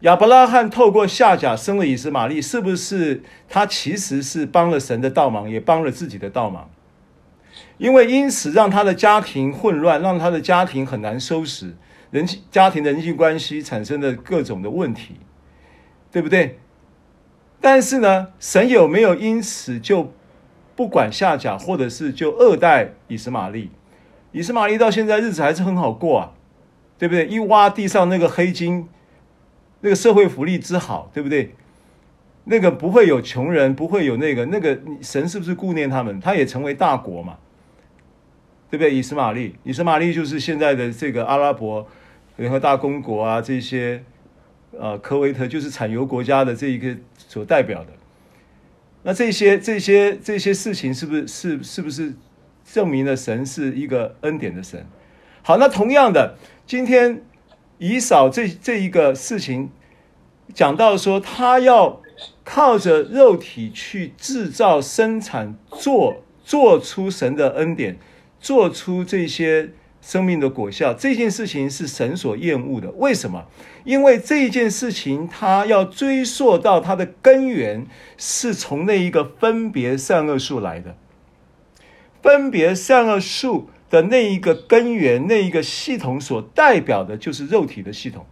亚伯拉罕透过夏甲生了以斯玛利，是不是他其实是帮了神的道忙，也帮了自己的道忙？因为因此让他的家庭混乱，让他的家庭很难收拾，人家庭的人际关系产生的各种的问题，对不对？但是呢，神有没有因此就不管夏甲，或者是就二代以斯玛利？以斯玛利到现在日子还是很好过啊，对不对？一挖地上那个黑金，那个社会福利之好，对不对？那个不会有穷人，不会有那个那个神是不是顾念他们？他也成为大国嘛。对不对？以斯玛利，以斯玛利就是现在的这个阿拉伯联合大公国啊，这些呃科威特，就是产油国家的这一个所代表的。那这些这些这些事情是不是是是不是证明了神是一个恩典的神？好，那同样的，今天以扫这这一个事情讲到说，他要靠着肉体去制造、生产、做做出神的恩典，做出这些生命的果效。这件事情是神所厌恶的。为什么？因为这件事情，他要追溯到它的根源，是从那一个分别善恶树来的。分别善恶树的那一个根源，那一个系统所代表的就是肉体的系统。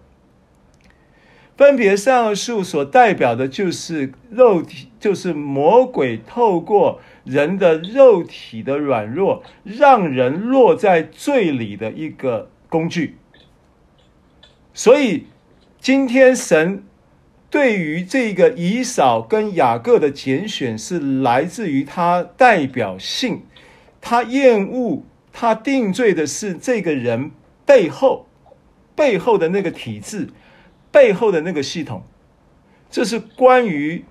分别善恶树所代表的就是肉体，就是魔鬼透过人的肉体的软弱，让人落在罪里的一个工具。所以，今天神对于这个以扫跟雅各的拣选，是来自于他代表性，他厌恶。他定罪的是这个人背后背后的那个体制，背后的那个系统。这是关于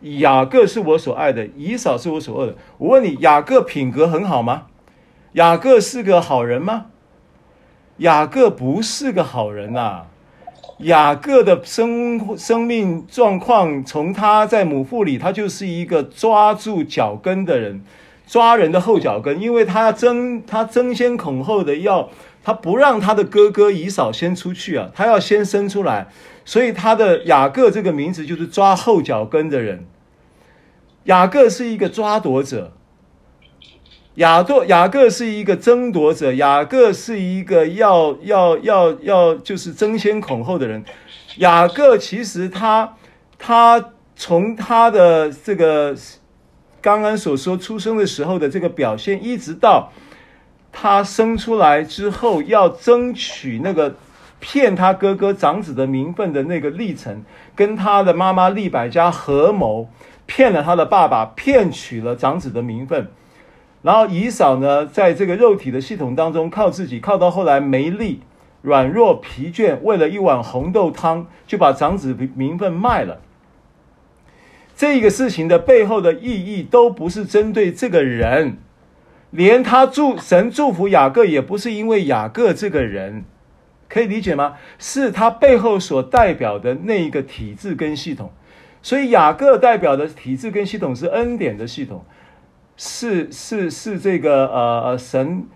雅各是我所爱的，以扫是我所恶的。我问你，雅各品格很好吗？雅各是个好人吗？雅各不是个好人呐、雅各的生生命状况，从他在母腹里，他就是一个抓住脚跟的人。抓人的后脚跟，因为他争，他争先恐后的要，他不让他的哥哥以扫先出去啊，他要先生出来，所以他的雅各这个名字就是抓后脚跟的人。雅各是一个抓夺者，雅多雅各是一个争夺者，雅各是一个要要要要就是争先恐后的人。雅各其实他他从他的这个。刚刚所说出生的时候的这个表现，一直到他生出来之后，要争取那个骗他哥哥长子的名分的那个历程，跟他的妈妈利百家合谋，骗了他的爸爸，骗取了长子的名分。然后以扫呢，在这个肉体的系统当中，靠自己，靠到后来没力、软弱、疲倦，为了一碗红豆汤，就把长子名分卖了。这个事情的背后的意义都不是针对这个人，连他祝神祝福雅各也不是因为雅各这个人，可以理解吗？是他背后所代表的那一个体制跟系统，所以雅各代表的体制跟系统是恩典的系统，是是是这个呃呃神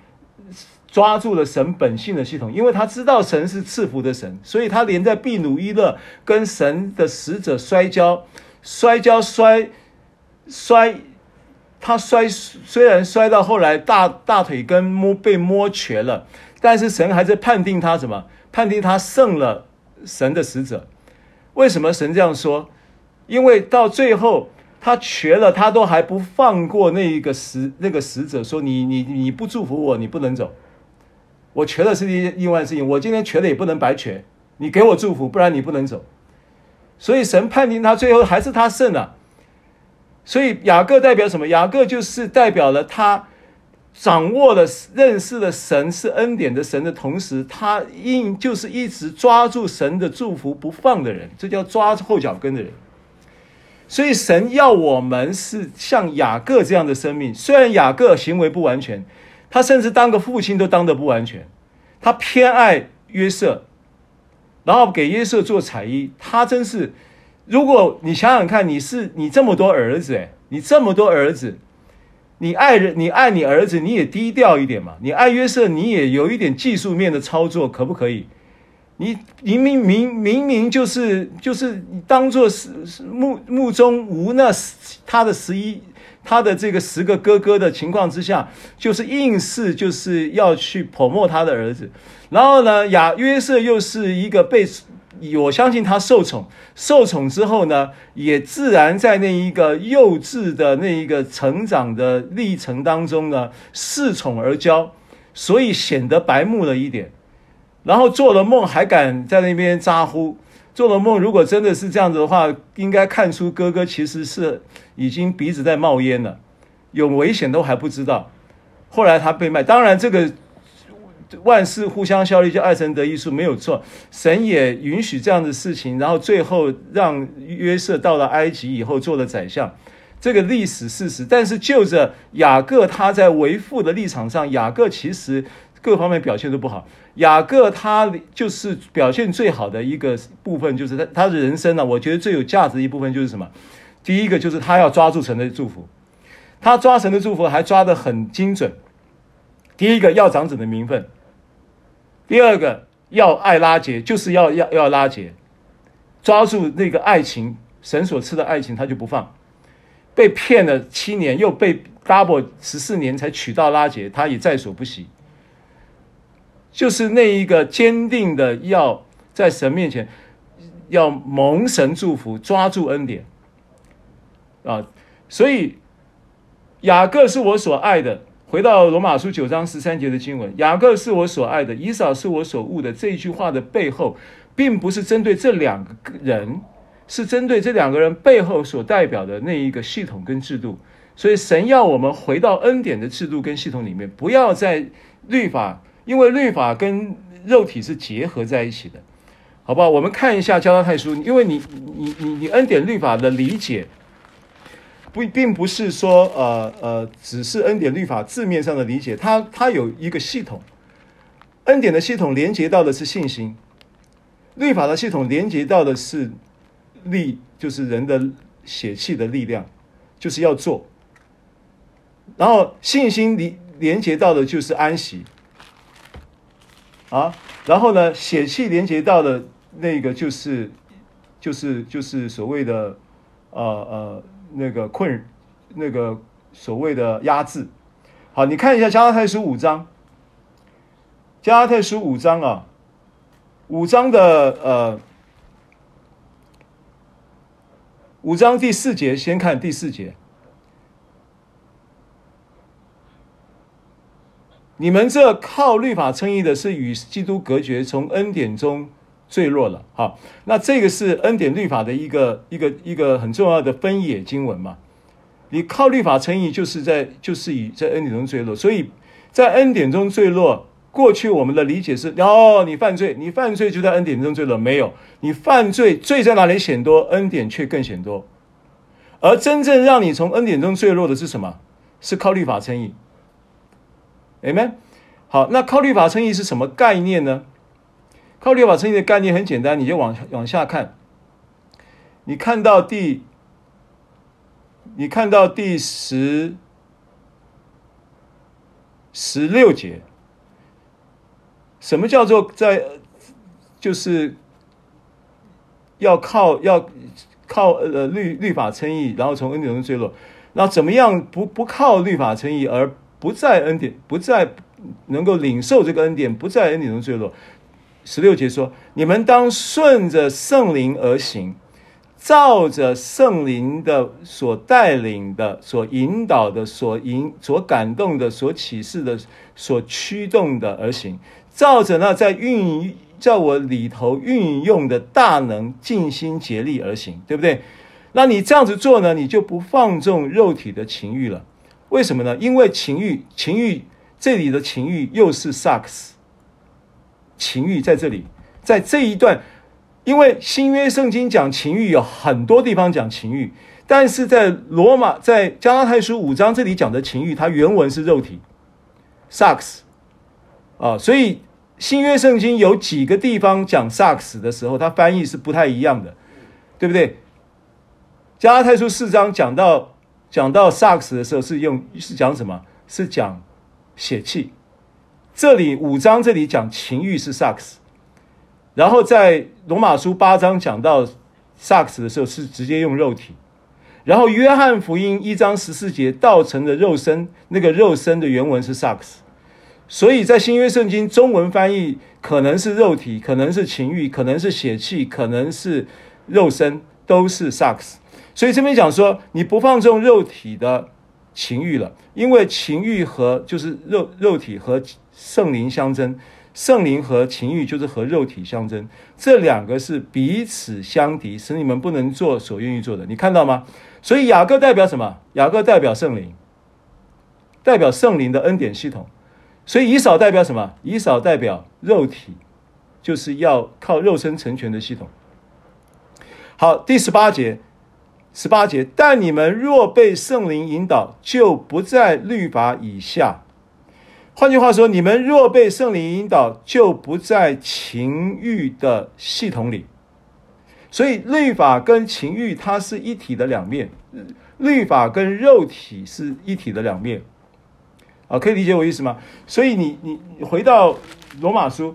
抓住了神本性的系统，因为他知道神是赐福的神，所以他连在毗努伊勒跟神的使者摔跤。摔跤摔摔，他摔虽然摔到后来大大腿根摸被摸瘸了，但是神还是判定他什么？判定他胜了神的使者。为什么神这样说？因为到最后他瘸了，他都还不放过那一个使那个使者，说你你你不祝福我，你不能走。我瘸了是另另外事情，我今天瘸了也不能白瘸，你给我祝福，不然你不能走。所以神判定他最后还是他胜了，所以雅各代表什么？雅各就是代表了他掌握了、认识了神是恩典的神的同时，他应就是一直抓住神的祝福不放的人，这叫抓后脚跟的人。所以神要我们是像雅各这样的生命。虽然雅各行为不完全，他甚至当个父亲都当得不完全，他偏爱约瑟。然后给约瑟做彩衣，他真是，如果你想想看，你是你这么多儿子，诶，你这么多儿子，你爱人，你爱你儿子，你也低调一点嘛。你爱约瑟，你也有一点技术面的操作，可不可以？你你明明明明就是就是当做是目目中无那他的十一。他的这个十个哥哥的情况之下，就是硬是就是要去泼墨他的儿子，然后呢，雅约瑟又是一个被我相信他受宠，受宠之后呢，也自然在那一个幼稚的那一个成长的历程当中呢，恃宠而骄，所以显得白目了一点，然后做了梦还敢在那边咋呼。做了梦，如果真的是这样子的话，应该看出哥哥其实是已经鼻子在冒烟了，有危险都还不知道。后来他被卖，当然这个万事互相效力，就爱神得益处，没有错。神也允许这样的事情，然后最后让约瑟到了埃及以后做了宰相，这个历史事实。但是就着雅各他在为父的立场上，雅各其实各方面表现都不好。雅各他就是表现最好的一个部分，就是他他的人生呢、我觉得最有价值的一部分就是什么？第一个就是他要抓住神的祝福，他抓神的祝福还抓得很精准。第一个要长子的名分。第二个要爱拉结，就是要要要拉结，抓住那个爱情，神所赐的爱情，他就不放。被骗了七年，又被 double 十四年才娶到拉结，他也在所不惜。就是那一个坚定的要在神面前要蒙神祝福，抓住恩典啊！所以雅各是我所爱的。回到罗马书九章十三节的经文，雅各是我所爱的，以扫是我所恶的。这一句话的背后，并不是针对这两个人，是针对这两个人背后所代表的那一个系统跟制度。所以神要我们回到恩典的制度跟系统里面，不要在律法，因为律法跟肉体是结合在一起的，好不好？我们看一下加拉太书，因为你你你你恩典律法的理解。不，并不是说，呃呃，只是恩典律法字面上的理解，它它有一个系统，恩典的系统连接到的是信心，律法的系统连接到的是力，就是人的血气的力量，就是要做，然后信心连连接到的就是安息，啊，然后呢，血气连接到的那个就是就是就是所谓的，呃呃。那个困，那个所谓的压制，好，你看一下加拉太书五章，加拉太书五章啊，五章的呃，五章第四节，先看第四节，你们这靠律法称义的，是与基督隔绝，从恩典中。坠落了，好，那这个是恩典律法的一个一个一个很重要的分野经文嘛。你靠律法称义，就是在就是以在恩典中坠落，所以在恩典中坠落。过去我们的理解是，哦，你犯罪，你犯罪就在恩典中坠落，没有，你犯罪，罪在哪里显多，恩典却更显多。而真正让你从恩典中坠落的是什么？是靠律法称义。Amen。好，那靠律法称义是什么概念呢？靠律法称义的概念很简单，你就往往下看。你看到第，你看到第十十六节，什么叫做在，就是要靠要靠呃律律法称义，然后从恩典中坠落。那怎么样不不靠律法称义，而不在恩典，不在能够领受这个恩典，不在恩典中坠落？十六节说：“你们当顺着圣灵而行，照着圣灵的所带领的、所引导的、所引、所感动的、所启示的、所驱动的而行，照着那在运在我里头运用的大能，尽心竭力而行，对不对？那你这样子做呢，你就不放纵肉体的情欲了。为什么呢？因为情欲，情欲这里的情欲又是萨克斯。”情欲在这里，在这一段，因为新约圣经讲情欲有很多地方讲情欲，但是在罗马在加拉太书五章这里讲的情欲，它原文是肉体，sex 啊，所以新约圣经有几个地方讲 sex 的时候，它翻译是不太一样的，对不对？加拉太书四章讲到讲到萨克斯的时候，是用是讲什么？是讲血气。这里五章这里讲情欲是萨克斯，然后在罗马书八章讲到萨克斯的时候是直接用肉体，然后约翰福音一章十四节道成的肉身，那个肉身的原文是萨克斯，所以在新约圣经中文翻译可能是肉体，可能是情欲，可能是血气，可能是肉身，都是萨克斯。所以这边讲说你不放纵肉体的情欲了，因为情欲和就是肉肉体和。圣灵相争，圣灵和情欲就是和肉体相争，这两个是彼此相敌，使你们不能做所愿意做的。你看到吗？所以雅各代表什么？雅各代表圣灵，代表圣灵的恩典系统。所以以扫代表什么？以扫代表肉体，就是要靠肉身成全的系统。好，第十八节，十八节，但你们若被圣灵引导，就不在律法以下。换句话说，你们若被圣灵引导，就不在情欲的系统里。所以，律法跟情欲它是一体的两面，律法跟肉体是一体的两面。啊，可以理解我意思吗？所以你，你你回到罗马书，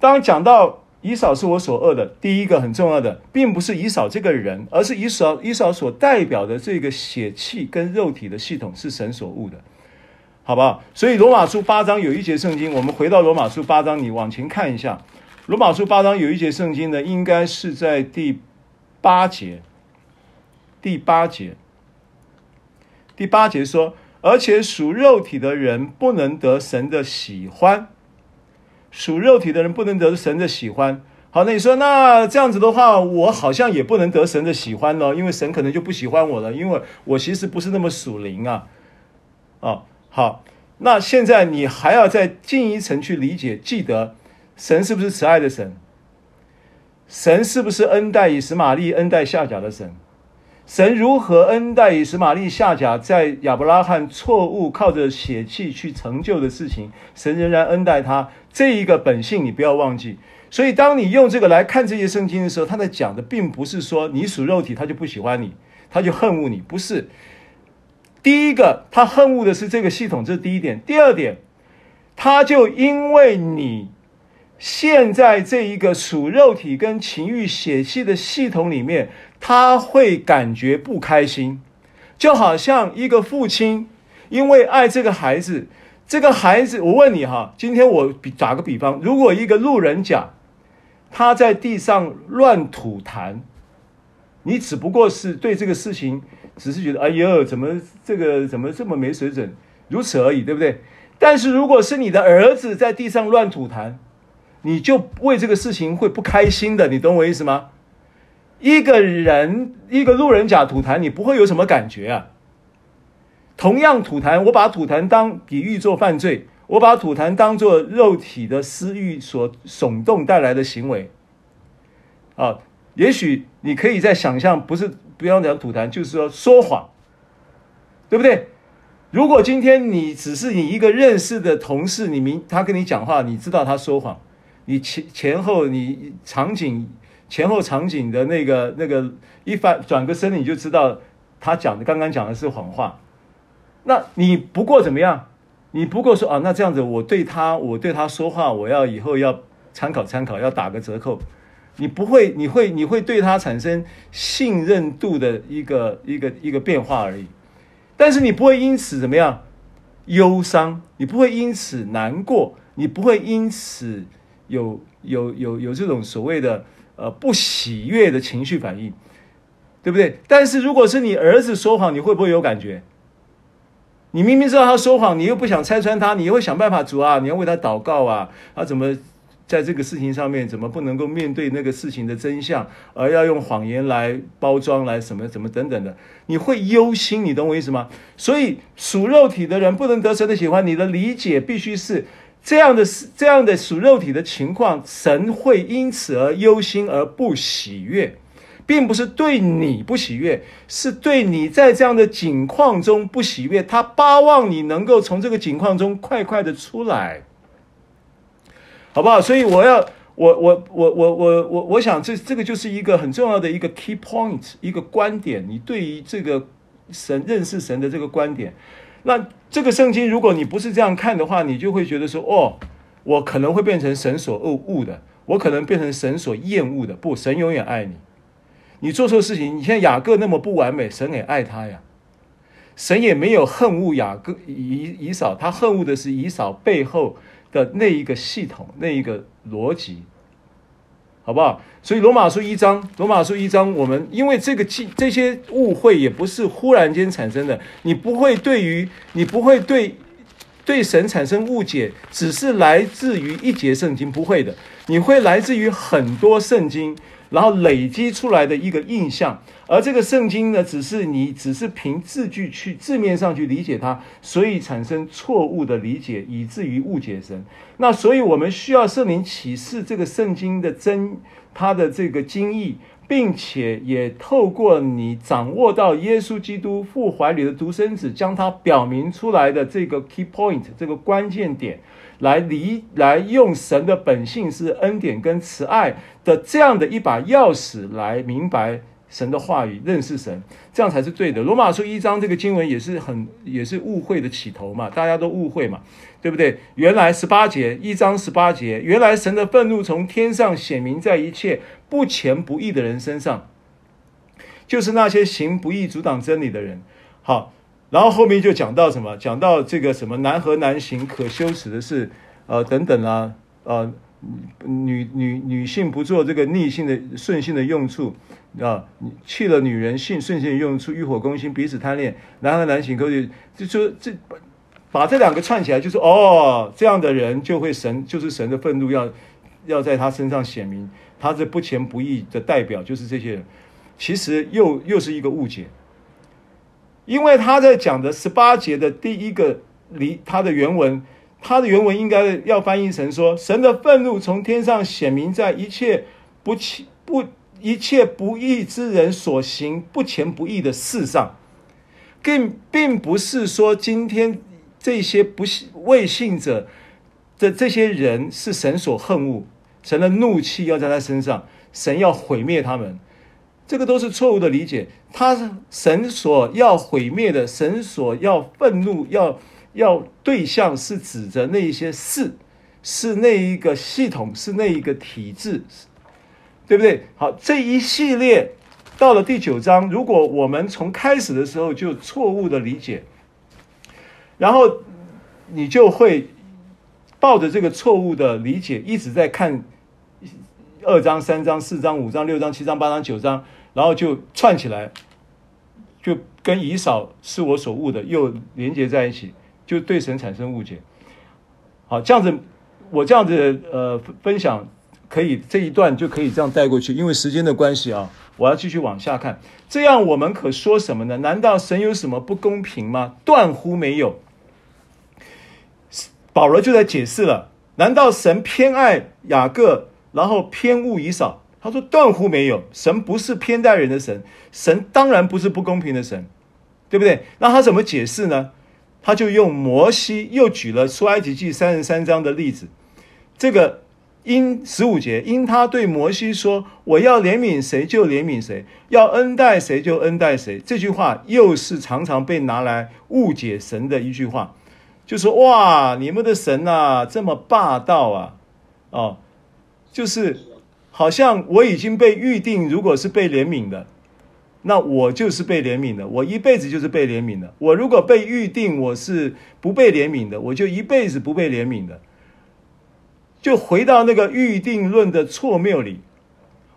当讲到以扫是我所恶的，第一个很重要的，并不是以扫这个人，而是以扫以扫所代表的这个血气跟肉体的系统是神所恶的。好不好？所以罗马书八章有一节圣经，我们回到罗马书八章，你往前看一下。罗马书八章有一节圣经呢，应该是在第八节。第八节，第八节说，而且属肉体的人不能得神的喜欢，属肉体的人不能得神的喜欢。好，那你说，那这样子的话，我好像也不能得神的喜欢呢，因为神可能就不喜欢我了，因为我其实不是那么属灵啊，啊。好，那现在你还要再进一层去理解，记得神是不是慈爱的神？神是不是恩待以实玛利、恩待夏甲的神？神如何恩待以实玛利、夏甲，在亚伯拉罕错误靠着血气去成就的事情，神仍然恩待他。这一个本性你不要忘记。所以，当你用这个来看这些圣经的时候，他在讲的并不是说你属肉体，他就不喜欢你，他就恨恶你，不是。第一个，他恨恶的是这个系统，这是第一点。第二点，他就因为你现在这一个属肉体跟情欲血气的系统里面，他会感觉不开心，就好像一个父亲因为爱这个孩子，这个孩子，我问你哈，今天我比打个比方，如果一个路人甲他在地上乱吐痰，你只不过是对这个事情。只是觉得，哎呦，怎么这个怎么这么没水准，如此而已，对不对？但是如果是你的儿子在地上乱吐痰，你就为这个事情会不开心的，你懂我意思吗？一个人一个路人甲吐痰，你不会有什么感觉啊。同样吐痰，我把吐痰当比喻做犯罪，我把吐痰当做肉体的私欲所耸动带来的行为，啊，也许你可以在想象，不是。不要讲吐痰，就是说说谎，对不对？如果今天你只是你一个认识的同事，你明他跟你讲话，你知道他说谎，你前前后你场景前后场景的那个那个一翻转个身，你就知道他讲的刚刚讲的是谎话。那你不过怎么样？你不过说啊，那这样子我对他我对他说话，我要以后要参考参考，要打个折扣。你不会，你会，你会对他产生信任度的一个一个一个变化而已，但是你不会因此怎么样忧伤，你不会因此难过，你不会因此有有有有这种所谓的呃不喜悦的情绪反应，对不对？但是如果是你儿子说谎，你会不会有感觉？你明明知道他说谎，你又不想拆穿他，你又会想办法主啊，你要为他祷告啊，啊怎么？在这个事情上面，怎么不能够面对那个事情的真相，而要用谎言来包装，来什么什么等等的？你会忧心，你懂我意思吗？所以属肉体的人不能得神的喜欢，你的理解必须是这样的，这样的属肉体的情况，神会因此而忧心而不喜悦，并不是对你不喜悦，是对你在这样的境况中不喜悦，他巴望你能够从这个境况中快快的出来。好不好？所以我要，我我我我我我我想这这个就是一个很重要的一个 key point，一个观点。你对于这个神认识神的这个观点，那这个圣经如果你不是这样看的话，你就会觉得说，哦，我可能会变成神所恶恶的，我可能变成神所厌恶的。不，神永远爱你。你做错事情，你像雅各那么不完美，神也爱他呀。神也没有恨恶雅各以以扫，他恨恶的是以扫背后。的那一个系统，那一个逻辑，好不好？所以罗马书一章，罗马书一章，我们因为这个这些误会也不是忽然间产生的，你不会对于你不会对对神产生误解，只是来自于一节圣经，不会的，你会来自于很多圣经然后累积出来的一个印象。而这个圣经呢，只是你只是凭字句去字面上去理解它，所以产生错误的理解，以至于误解神。那所以我们需要圣灵启示这个圣经的真，它的这个经义。并且也透过你掌握到耶稣基督父怀里的独生子，将他表明出来的这个 key point 这个关键点，来理来用神的本性是恩典跟慈爱的这样的一把钥匙来明白神的话语，认识神，这样才是对的。罗马书一章这个经文也是很也是误会的起头嘛，大家都误会嘛。对不对？原来十八节，一章十八节，原来神的愤怒从天上显明在一切不虔不义的人身上，就是那些行不义、阻挡真理的人。好，然后后面就讲到什么？讲到这个什么难和难行、可羞耻的事，呃，等等啊，呃，女女女性不做这个逆性的顺性的用处啊，弃了女人性顺性的用出，欲火攻心，彼此贪恋，难合难行，可以就说这。把这两个串起来，就是哦，这样的人就会神，就是神的愤怒要要在他身上显明，他这不虔不义的代表就是这些人，其实又又是一个误解，因为他在讲的十八节的第一个离他的原文，他的原文应该要翻译成说，神的愤怒从天上显明在一切不虔不一切不义之人所行不虔不义的事上，更并不是说今天。这些不信未信者的这些人是神所恨恶，神的怒气要在他身上，神要毁灭他们，这个都是错误的理解。他神所要毁灭的，神所要愤怒要要对象是指着那一些事，是那一个系统，是那一个体制，对不对？好，这一系列到了第九章，如果我们从开始的时候就错误的理解。然后你就会抱着这个错误的理解，一直在看二章、三章、四章、五章、六章、七章、八章、九章，然后就串起来，就跟以扫是我所误的又连接在一起，就对神产生误解。好，这样子，我这样子呃分享可以这一段就可以这样带过去，因为时间的关系啊。我要继续往下看，这样我们可说什么呢？难道神有什么不公平吗？断乎没有。保罗就在解释了，难道神偏爱雅各，然后偏恶以扫？他说断乎没有，神不是偏待人的神，神当然不是不公平的神，对不对？那他怎么解释呢？他就用摩西又举了出埃及记三十三章的例子，这个。因十五节，因他对摩西说：“我要怜悯谁就怜悯谁，要恩待谁就恩待谁。”这句话又是常常被拿来误解神的一句话，就说：“哇，你们的神呐，这么霸道啊！哦，就是好像我已经被预定，如果是被怜悯的，那我就是被怜悯的，我一辈子就是被怜悯的。我如果被预定我是不被怜悯的，我就一辈子不被怜悯的。”就回到那个预定论的错谬里，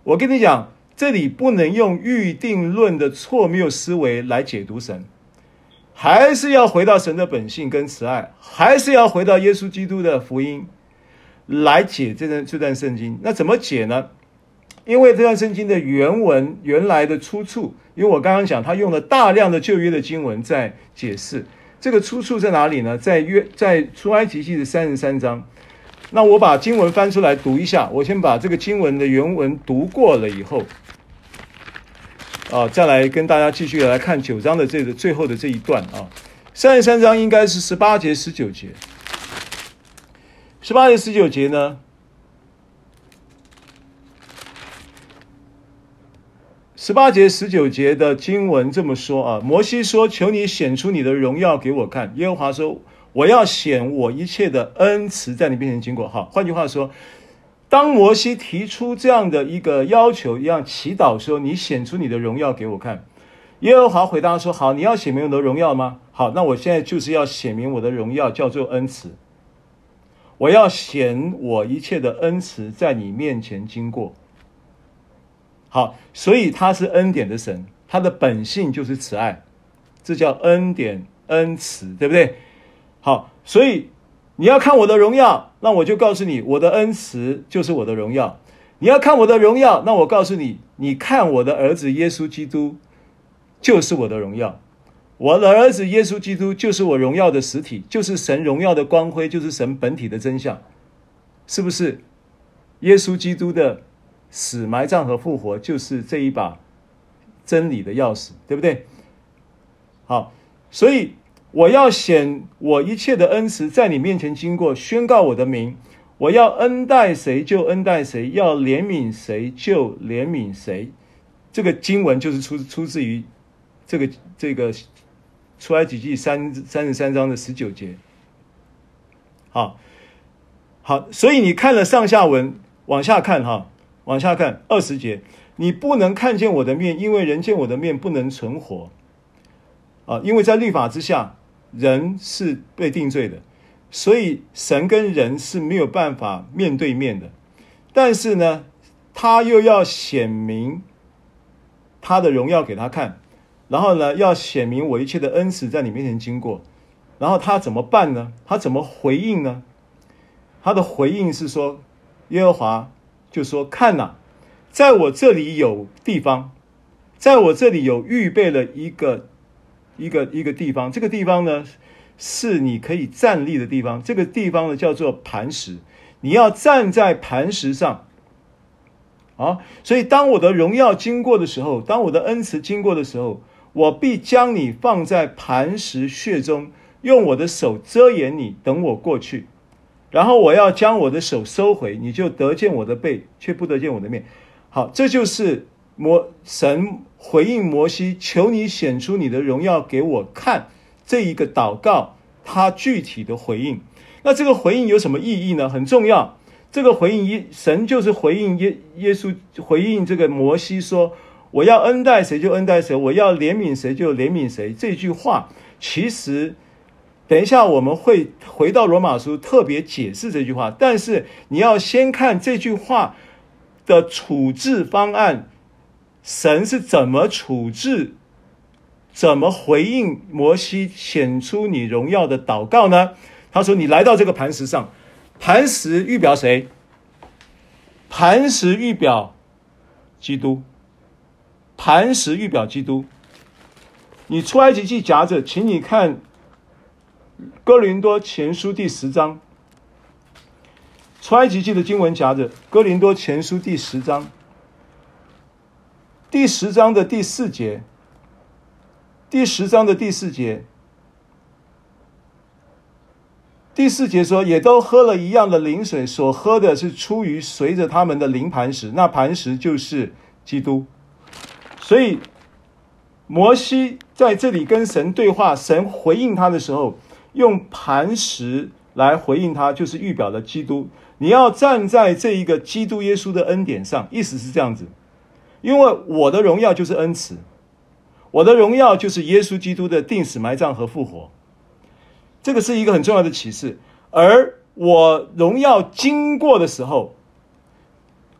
我跟你讲，这里不能用预定论的错谬思维来解读神，还是要回到神的本性跟慈爱，还是要回到耶稣基督的福音来解这段这段圣经。那怎么解呢？因为这段圣经的原文原来的出处，因为我刚刚讲他用了大量的旧约的经文在解释，这个出处在哪里呢？在约在出埃及记的三十三章。那我把经文翻出来读一下，我先把这个经文的原文读过了以后，啊，再来跟大家继续来看九章的这个最后的这一段啊，三十三章应该是十八节、十九节，十八节、十九节呢，十八节、十九节的经文这么说啊，摩西说：“求你显出你的荣耀给我看。”耶和华说。我要显我一切的恩慈在你面前经过。好，换句话说，当摩西提出这样的一个要求，一样祈祷说：“你显出你的荣耀给我看。”耶和华回答说：“好，你要显明我的荣耀吗？好，那我现在就是要显明我的荣耀，叫做恩慈。我要显我一切的恩慈在你面前经过。好，所以他是恩典的神，他的本性就是慈爱，这叫恩典恩慈，对不对？好，所以你要看我的荣耀，那我就告诉你，我的恩慈就是我的荣耀。你要看我的荣耀，那我告诉你，你看我的儿子耶稣基督，就是我的荣耀。我的儿子耶稣基督就是我荣耀的实体，就是神荣耀的光辉，就是神本体的真相，是不是？耶稣基督的死、埋葬和复活，就是这一把真理的钥匙，对不对？好，所以我要显我一切的恩慈在你面前经过，宣告我的名。我要恩待谁就恩待谁，要怜悯谁就怜悯谁。这个经文就是出出自于这个这个。出埃及记三三十三章的十九节，好，好，所以你看了上下文，往下看哈，往下看二十节，你不能看见我的面，因为人见我的面不能存活，啊，因为在律法之下，人是被定罪的，所以神跟人是没有办法面对面的，但是呢，他又要显明他的荣耀给他看。然后呢，要显明我一切的恩慈在你面前经过，然后他怎么办呢？他怎么回应呢？他的回应是说，耶和华就说：“看呐，在我这里有地方，在我这里有预备了一个一个一个地方。这个地方呢，是你可以站立的地方。这个地方呢，叫做磐石。你要站在磐石上。啊，所以当我的荣耀经过的时候，当我的恩慈经过的时候。”我必将你放在磐石穴中，用我的手遮掩你，等我过去。然后我要将我的手收回，你就得见我的背，却不得见我的面。好，这就是摩神回应摩西，求你显出你的荣耀给我看。这一个祷告，他具体的回应。那这个回应有什么意义呢？很重要。这个回应耶神就是回应耶耶稣，回应这个摩西说。我要恩待谁就恩待谁，我要怜悯谁就怜悯谁。这句话其实，等一下我们会回到罗马书特别解释这句话。但是你要先看这句话的处置方案，神是怎么处置、怎么回应摩西显出你荣耀的祷告呢？他说：“你来到这个磐石上，磐石预表谁？磐石预表基督。”磐石预表基督，你出埃及记夹着，请你看哥林多前书第十章。出埃及记的经文夹着哥林多前书第十章，第十章的第四节，第十章的第四节，第四节说，也都喝了一样的灵水，所喝的是出于随着他们的灵磐石，那磐石就是基督。所以，摩西在这里跟神对话，神回应他的时候，用磐石来回应他，就是预表了基督。你要站在这一个基督耶稣的恩典上，意思是这样子。因为我的荣耀就是恩慈，我的荣耀就是耶稣基督的钉死、埋葬和复活。这个是一个很重要的启示。而我荣耀经过的时候，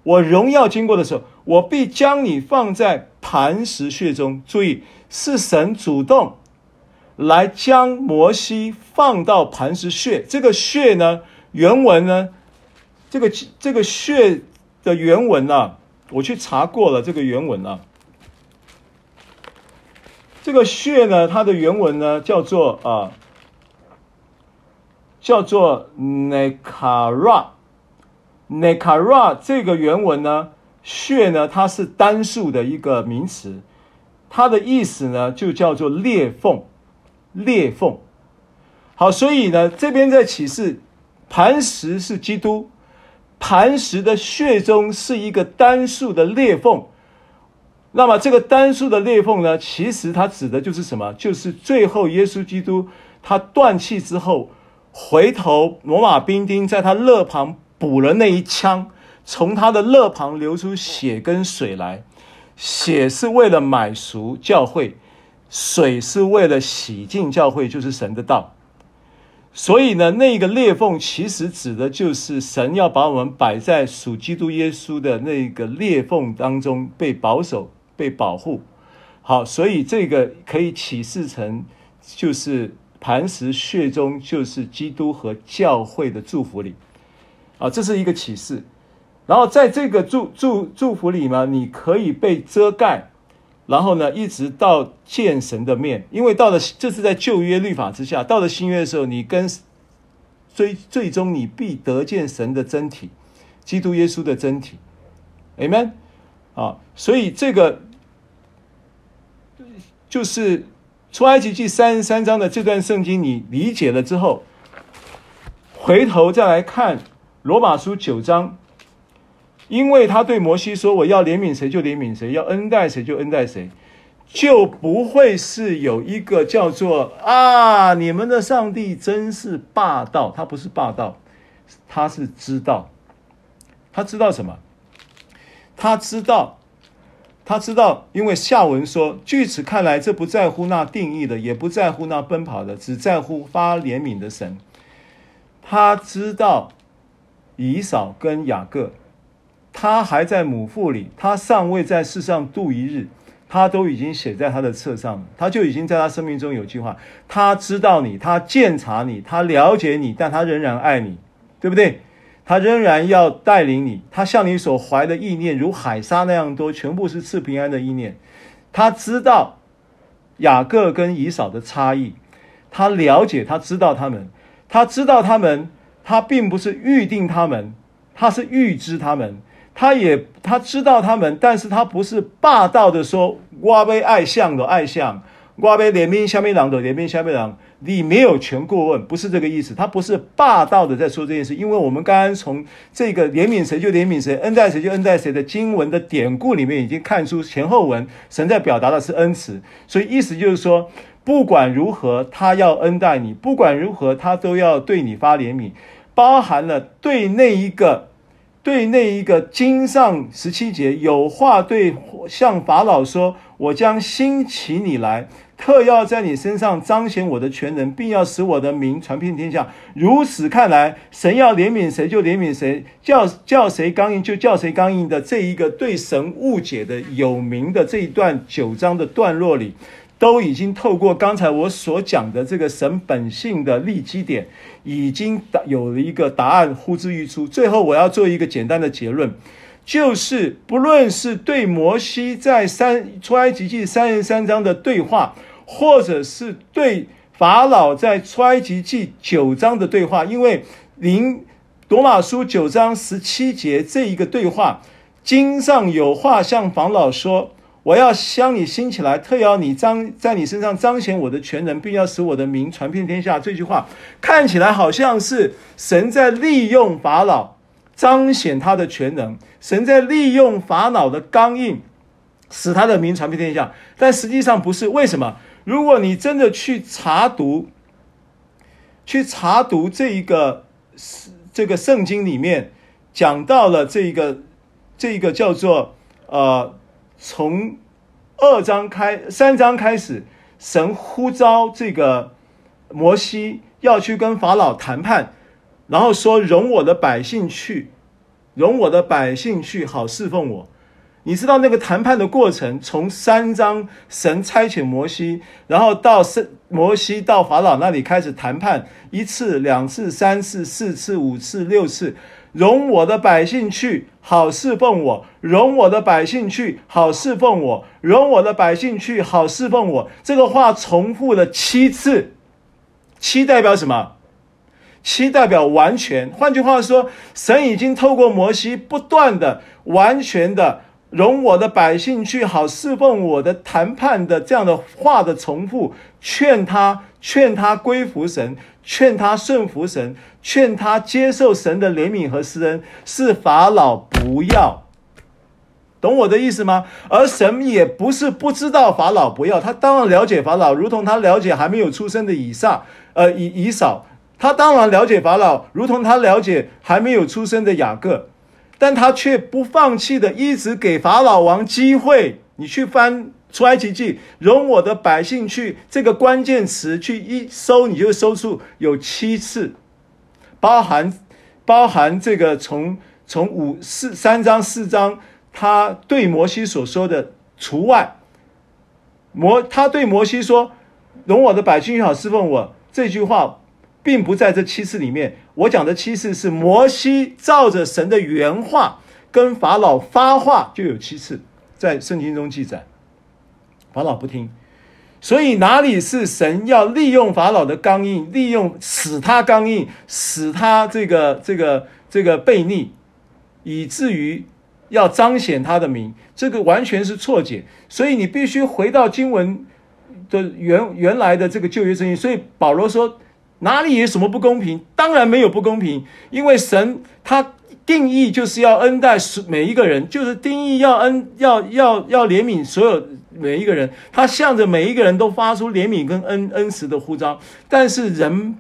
我荣耀经过的时候，我必将你放在。磐石穴中，注意是神主动来将摩西放到磐石穴。这个穴呢，原文呢，这个这个穴的原文啊，我去查过了，这个原文啊，这个穴呢，它的原文呢叫做啊，叫做 nekara，nekara 这个原文呢。穴呢，它是单数的一个名词，它的意思呢就叫做裂缝，裂缝。好，所以呢这边在启示，磐石是基督，磐石的穴中是一个单数的裂缝。那么这个单数的裂缝呢，其实它指的就是什么？就是最后耶稣基督他断气之后，回头罗马兵丁在他肋旁补了那一枪。从他的肋旁流出血跟水来，血是为了买赎教会，水是为了洗净教会，就是神的道。所以呢，那个裂缝其实指的就是神要把我们摆在属基督耶稣的那个裂缝当中，被保守、被保护。好，所以这个可以启示成，就是磐石穴中就是基督和教会的祝福里。啊，这是一个启示。然后在这个祝祝祝福里嘛，你可以被遮盖，然后呢，一直到见神的面，因为到了这是在旧约律法之下，到了新约的时候，你跟最最终你必得见神的真体，基督耶稣的真体，Amen 啊，所以这个就是出埃及记三十三章的这段圣经，你理解了之后，回头再来看罗马书九章。因为他对摩西说：“我要怜悯谁就怜悯谁，要恩待谁就恩待谁，就不会是有一个叫做啊，你们的上帝真是霸道。他不是霸道，他是知道，他知道什么？他知道，他知道，因为下文说，据此看来，这不在乎那定义的，也不在乎那奔跑的，只在乎发怜悯的神。他知道以扫跟雅各。”他还在母腹里，他尚未在世上度一日，他都已经写在他的册上了。他就已经在他生命中有计划。他知道你，他鉴察你，他了解你，但他仍然爱你，对不对？他仍然要带领你。他向你所怀的意念如海沙那样多，全部是赐平安的意念。他知道雅各跟以扫的差异，他了解，他知道他们，他知道他们，他并不是预定他们，他是预知他们。他也他知道他们，但是他不是霸道的说，我被爱向的爱向，我被怜悯下面郎的怜悯下面郎，你没有权过问，不是这个意思。他不是霸道的在说这件事，因为我们刚刚从这个怜悯谁就怜悯谁，恩待谁就恩待谁的经文的典故里面已经看出前后文，神在表达的是恩慈，所以意思就是说，不管如何，他要恩待你，不管如何，他都要对你发怜悯，包含了对那一个。对那一个经上十七节有话对向法老说：“我将兴起你来，特要在你身上彰显我的全能，并要使我的名传遍天下。如此看来，神要怜悯谁就怜悯谁，叫叫谁刚硬就叫谁刚硬的这一个对神误解的有名的这一段九章的段落里。”都已经透过刚才我所讲的这个神本性的立基点，已经有了一个答案呼之欲出。最后我要做一个简单的结论，就是不论是对摩西在三出埃及记三十三章的对话，或者是对法老在出埃及记九章的对话，因为林罗马书九章十七节这一个对话，经上有话向法老说。我要将你兴起来，特要你彰在你身上彰显我的全能，并要使我的名传遍天下。这句话看起来好像是神在利用法老彰显他的全能，神在利用法老的刚硬，使他的名传遍天下。但实际上不是。为什么？如果你真的去查读，去查读这一个这个圣经里面讲到了这一个这一个叫做呃。从二章开三章开始，神呼召这个摩西要去跟法老谈判，然后说：“容我的百姓去，容我的百姓去，好侍奉我。”你知道那个谈判的过程，从三章神差遣摩西，然后到圣摩西到法老那里开始谈判，一次、两次、三次、四次、五次、六次。容我的百姓去，好侍奉我；容我的百姓去，好侍奉我；容我的百姓去，好侍奉我。这个话重复了七次，七代表什么？七代表完全。换句话说，神已经透过摩西不断的、完全的容我的百姓去，好侍奉我的谈判的这样的话的重复，劝他，劝他归服神。劝他顺服神，劝他接受神的怜悯和施恩，是法老不要，懂我的意思吗？而神也不是不知道法老不要，他当然了解法老，如同他了解还没有出生的以撒，呃，以以扫，他当然了解法老，如同他了解还没有出生的雅各，但他却不放弃的一直给法老王机会。你去翻。出埃及记，容我的百姓去，这个关键词去一搜，你就搜出有七次，包含包含这个从从五四三章四章，他对摩西所说的除外，摩他对摩西说，容我的百姓去好侍奉我，这句话并不在这七次里面。我讲的七次是摩西照着神的原话，跟法老发话就有七次，在圣经中记载，法老不听。所以哪里是神要利用法老的刚硬，利用使他刚硬，使他这个这个这个悖逆，以至于要彰显他的名，这个完全是错解。所以你必须回到经文的原原来的这个旧约圣经。所以保罗说，哪里有什么不公平？当然没有不公平，因为神他定义就是要恩待每一个人，就是定义要恩要要要怜悯所有。每一个人，他向着每一个人都发出怜悯跟恩恩慈的呼召，但是人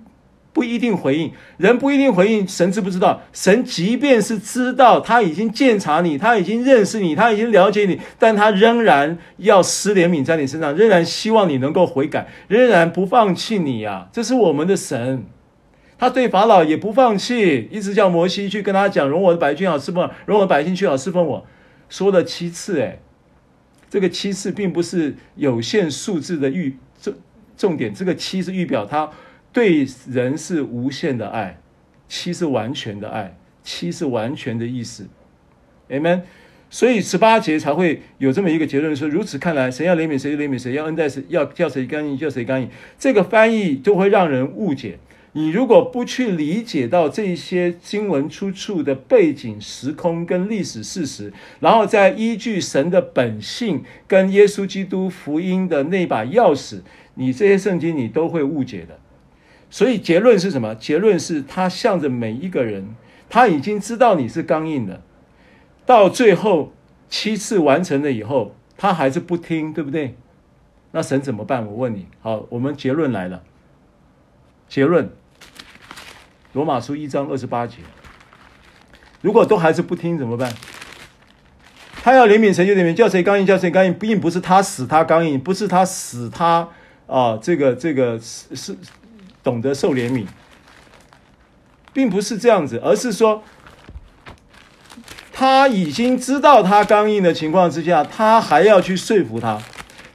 不一定回应，人不一定回应。神知不知道？神即便是知道，他已经鉴察你，他已经认识你，他已经了解你，但他仍然要施怜悯在你身上，仍然希望你能够悔改，仍然不放弃你呀、啊。这是我们的神，他对法老也不放弃，一直叫摩西去跟他讲，容我的百姓好侍奉，容我的百姓去好侍奉我，说了七次，诶这个七次并不是有限数字的预重重点，这个七是预表他对人是无限的爱，七是完全的爱，七是完全的意思，Amen。所以十八节才会有这么一个结论说：如此看来，神要怜悯谁就怜悯谁，要恩待谁，要叫谁干净就谁干净。这个翻译就会让人误解。你如果不去理解到这些经文出处的背景、时空跟历史事实，然后再依据神的本性跟耶稣基督福音的那把钥匙，你这些圣经你都会误解的。所以结论是什么？结论是他向着每一个人，他已经知道你是刚硬的，到最后七次完成了以后，他还是不听，对不对？那神怎么办？我问你。好，我们结论来了。结论。罗马书一章二十八节，如果都还是不听怎么办？他要怜悯谁就怜悯，叫谁刚硬叫谁刚硬，并不是他使他刚硬，不是他使他啊，这个这个是是懂得受怜悯，并不是这样子，而是说他已经知道他刚硬的情况之下，他还要去说服他；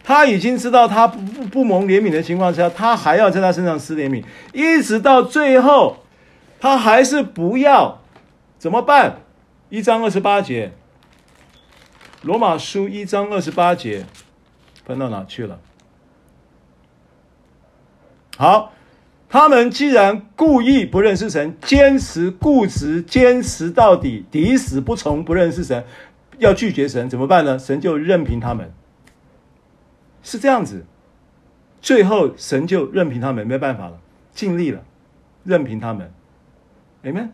他已经知道他不不不蒙怜悯的情况之下，他还要在他身上施怜悯，一直到最后。他还是不要，怎么办？一章二十八节，罗马书一章二十八节，翻到哪去了？好，他们既然故意不认识神，坚持固执，坚持到底，抵死不从，不认识神，要拒绝神，怎么办呢？神就任凭他们，是这样子。最后，神就任凭他们，没办法了，尽力了，任凭他们。Amen。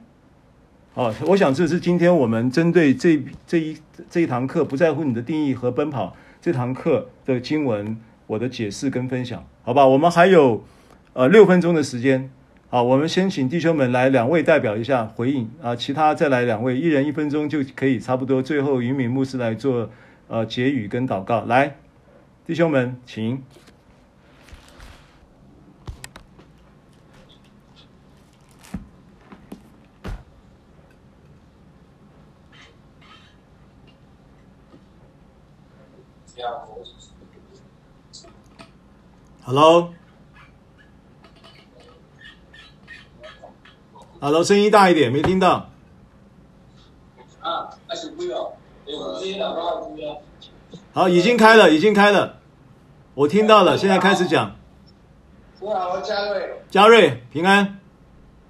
好，我想这是今天我们针对这这一这一堂课不在乎你的定义和奔跑这堂课的经文，我的解释跟分享，好吧？我们还有呃六分钟的时间，好，我们先请弟兄们来两位代表一下回应啊，其他再来两位，一人一分钟就可以差不多。最后云敏牧师来做呃结语跟祷告，来，弟兄们请。Hello，Hello，声音大一点，没听到。好，已经开了，已经开了，我听到了，现在开始讲。你好，我嘉瑞。嘉瑞，平安。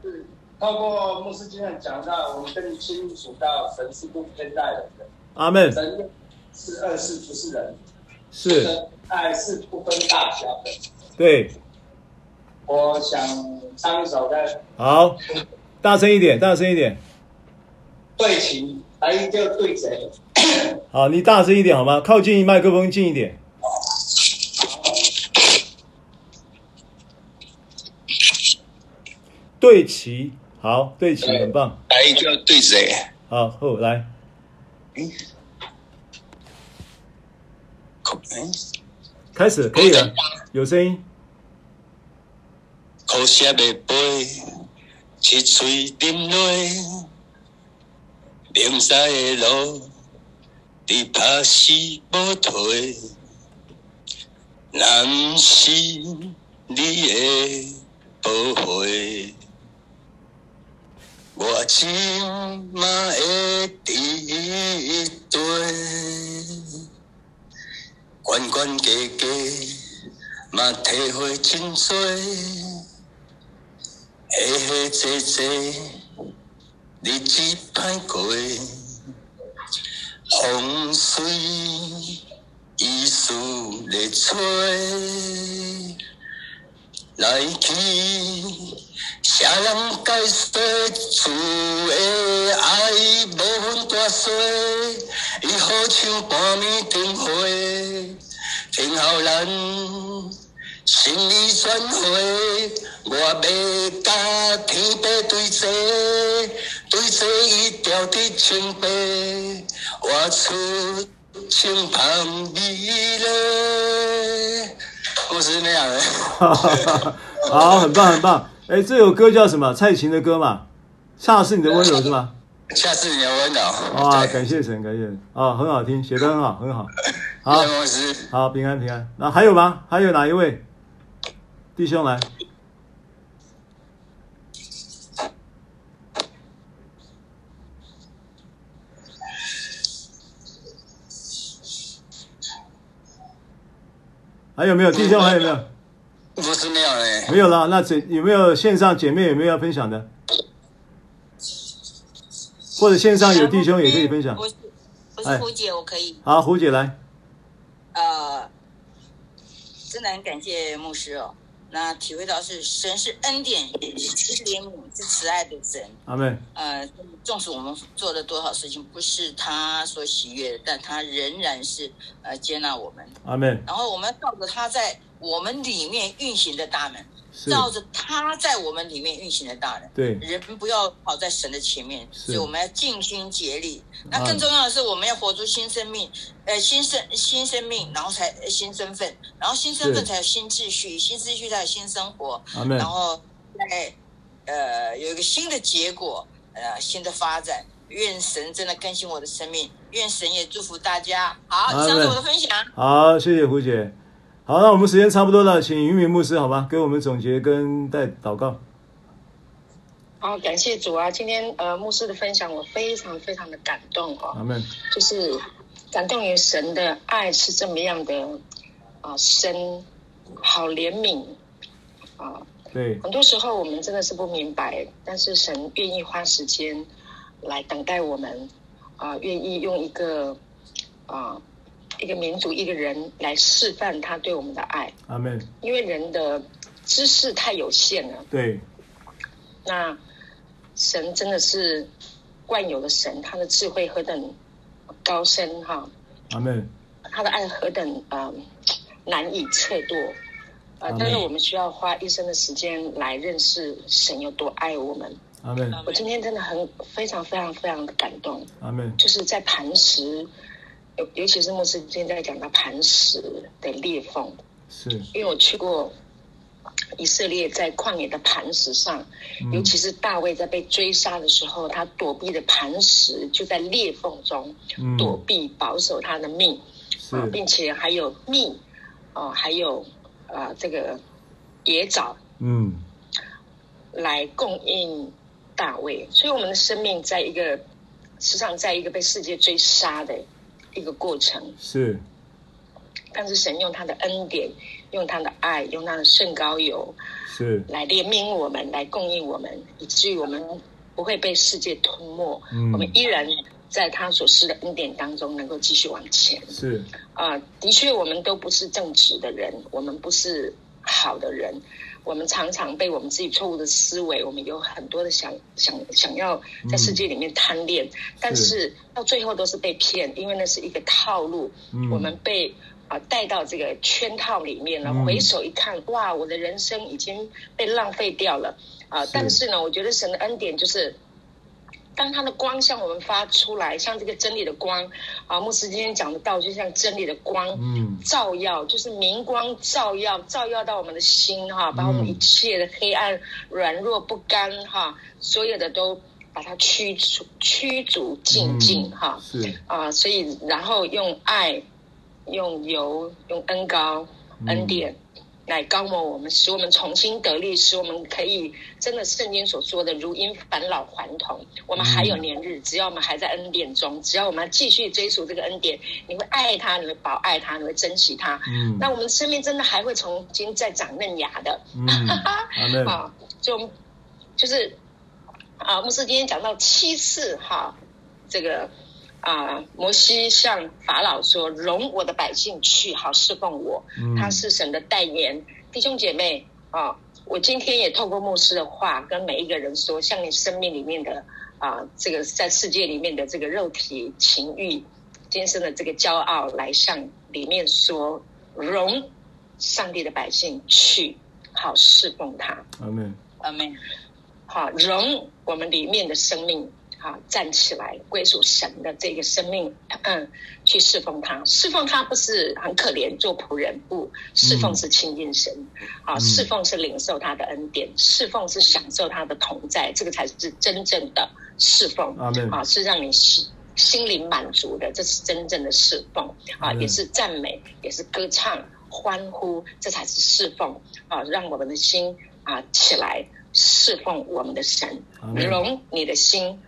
是，透过牧师经常讲到，我们跟你清楚到神是不偏待人的。阿门。神是二世，不是人。是。爱是不分大小的。对。我想唱一首歌。好，大声一点，大声一点。对齐，来就对谁？好，你大声一点好吗？靠近麦克风近一点。对齐，好，对齐，很棒。来就对谁？好，后来。嗯。开始可以了，有声音。苦涩的杯，七嘴饮落，明西的路，你打死不退。男是你的宝贝。我今嘛会伫对，关关家家嘛体会真多，下下坐坐日子歹过，风水意思咧吹，来去。谁人解说厝的爱无分大小？伊好像半暝灯火，听候咱心意转回。我要甲天爸对坐，对坐伊调的清白，我出清芳美丽。故事那样的，好，很棒，很棒。哎，这首歌叫什么？蔡琴的歌嘛，《恰似你的温柔》是吗？恰似你的温柔。哇，感谢神，感谢神啊，很好听，写的很好，很好。好，好，平安平安。那还有吗？还有哪一位弟兄来？还有没有弟兄？还有没有？不是那样的，没有了。那姐有没有线上姐妹有没有要分享的？或者线上有弟兄也可以分享。不是不是胡姐，我可以。好，胡姐来。呃，真的很感谢牧师哦。那体会到是神是恩典，是慈怜悯，是慈爱的神。阿门。呃，纵使我们做了多少事情不是他所喜悦的，但他仍然是呃接纳我们。阿门。然后我们照着他在。我们里面运行的大门，照着他在我们里面运行的大人。对，人不要跑在神的前面，所以我们要尽心竭力。那更重要的是，我们要活出新生命，呃，新生新生命，然后才新身份，然后新身份才有新秩序，新秩序才有新生活。然后在呃有一个新的结果，呃，新的发展。愿神真的更新我的生命，愿神也祝福大家。好，以上是我的分享。好，谢谢胡姐。好，那我们时间差不多了，请云敏牧师，好吧，给我们总结跟带祷告。好，感谢主啊！今天呃，牧师的分享我非常非常的感动哦。阿门。就是感动于神的爱是这么样的啊、呃、深，好怜悯啊。对。很多时候我们真的是不明白，但是神愿意花时间来等待我们啊、呃，愿意用一个啊。呃一个民族，一个人来示范他对我们的爱。阿门。因为人的知识太有限了。对。那神真的是万有的神，他的智慧何等高深哈！阿门。他的爱何等啊、呃、难以测度。呃，但是我们需要花一生的时间来认识神有多爱我们。阿门。我今天真的很非常非常非常的感动。阿门。就是在磐石。尤尤其是牧师现在讲到磐石的裂缝，是。因为我去过以色列，在旷野的磐石上，嗯、尤其是大卫在被追杀的时候，他躲避的磐石就在裂缝中躲避，保守他的命，啊、嗯，并且还有蜜，哦，还有啊、呃，这个野枣，嗯，来供应大卫，所以我们的生命在一个时常在一个被世界追杀的。一个过程是，但是神用他的恩典，用他的爱，用他的圣膏油，是来怜悯我们，来供应我们，以至于我们不会被世界吞没。嗯，我们依然在他所施的恩典当中，能够继续往前。是啊，呃，的确，我们都不是正直的人，我们不是好的人。我们常常被我们自己错误的思维，我们有很多的想想想要在世界里面贪恋，嗯、但是到最后都是被骗，因为那是一个套路。嗯、我们被啊、呃、带到这个圈套里面了，回首一看，哇，我的人生已经被浪费掉了啊、呃！但是呢，我觉得神的恩典就是。当他的光向我们发出来，像这个真理的光啊，牧师今天讲的道，就像真理的光，嗯，照耀，就是明光照耀，照耀到我们的心哈，把我们一切的黑暗、软弱、不甘哈，所有的都把它驱除、驱逐净尽哈，是。啊，所以然后用爱、用油、用恩膏、恩典来高摩我们，使我们重新得力，使我们可以真的圣经所说的如因返老还童。我们还有年日，只要我们还在恩典中，只要我们继续追逐这个恩典，你会爱他，你会保爱他，你会珍惜他。嗯，那我们的生命真的还会重新再长嫩芽的。嗯，好，就就是啊，牧师今天讲到七次哈，这个。啊，摩西向法老说：“容我的百姓去，好侍奉我。嗯”他是神的代言。弟兄姐妹啊，我今天也透过牧师的话，跟每一个人说：像你生命里面的啊，这个在世界里面的这个肉体情欲，今生的这个骄傲，来向里面说：容上帝的百姓去，好侍奉他。阿门，阿门。好，容我们里面的生命。好，站起来归属神的这个生命，嗯，去侍奉他。侍奉他不是很可怜做仆人，不，侍奉是亲近神。啊、嗯，侍奉是领受他的恩典，侍奉是享受他的同在，这个才是真正的侍奉。啊，啊，是让你心心灵满足的，这是真正的侍奉。啊，也是赞美，也是歌唱、欢呼，这才是侍奉。啊，让我们的心啊起来侍奉我们的神，容你的心。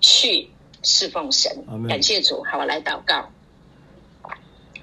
去侍奉神，感谢主。好，我来祷告。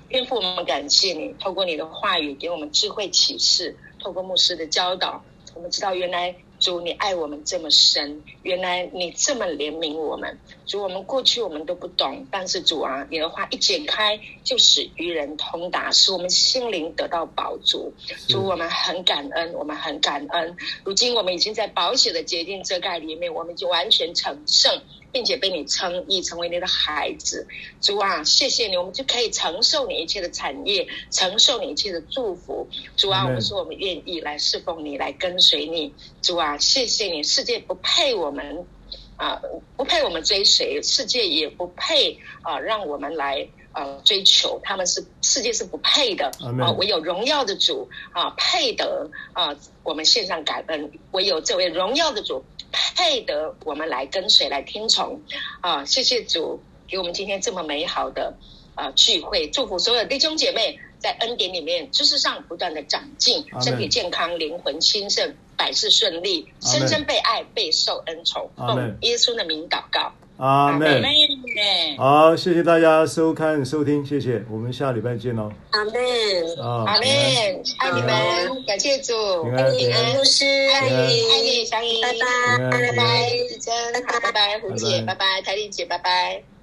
天父，我们感谢你，透过你的话语给我们智慧启示，透过牧师的教导，我们知道原来。主，你爱我们这么深，原来你这么怜悯我们。主，我们过去我们都不懂，但是主啊，你的话一解开，就使愚人通达，使我们心灵得到饱足。主，我们很感恩，我们很感恩。如今我们已经在保险的洁净遮盖里面，我们已经完全成圣。并且被你称义，成为你的孩子，主啊，谢谢你，我们就可以承受你一切的产业，承受你一切的祝福。主啊，我们说我们愿意来侍奉你，来跟随你。主啊，谢谢你，世界不配我们啊，不配我们追随，世界也不配啊，让我们来啊追求。他们是世界是不配的啊，唯有荣耀的主啊配得啊，我们献上感恩，唯有这位荣耀的主。配得我们来跟随来听从啊！谢谢主给我们今天这么美好的啊聚会，祝福所有弟兄姐妹在恩典里面知识上不断的长进，身体健康，灵魂兴盛，百事顺利，深深被爱，备受恩宠。奉耶稣的名祷告。阿门。好，谢谢大家收看收听，谢谢，我们下礼拜见哦。阿门。阿门。爱你们，感谢主。爱你，牧师，爱你，爱你，小颖，拜拜，拜拜，子珍，好，拜拜，胡姐，拜拜，台丽姐，拜拜。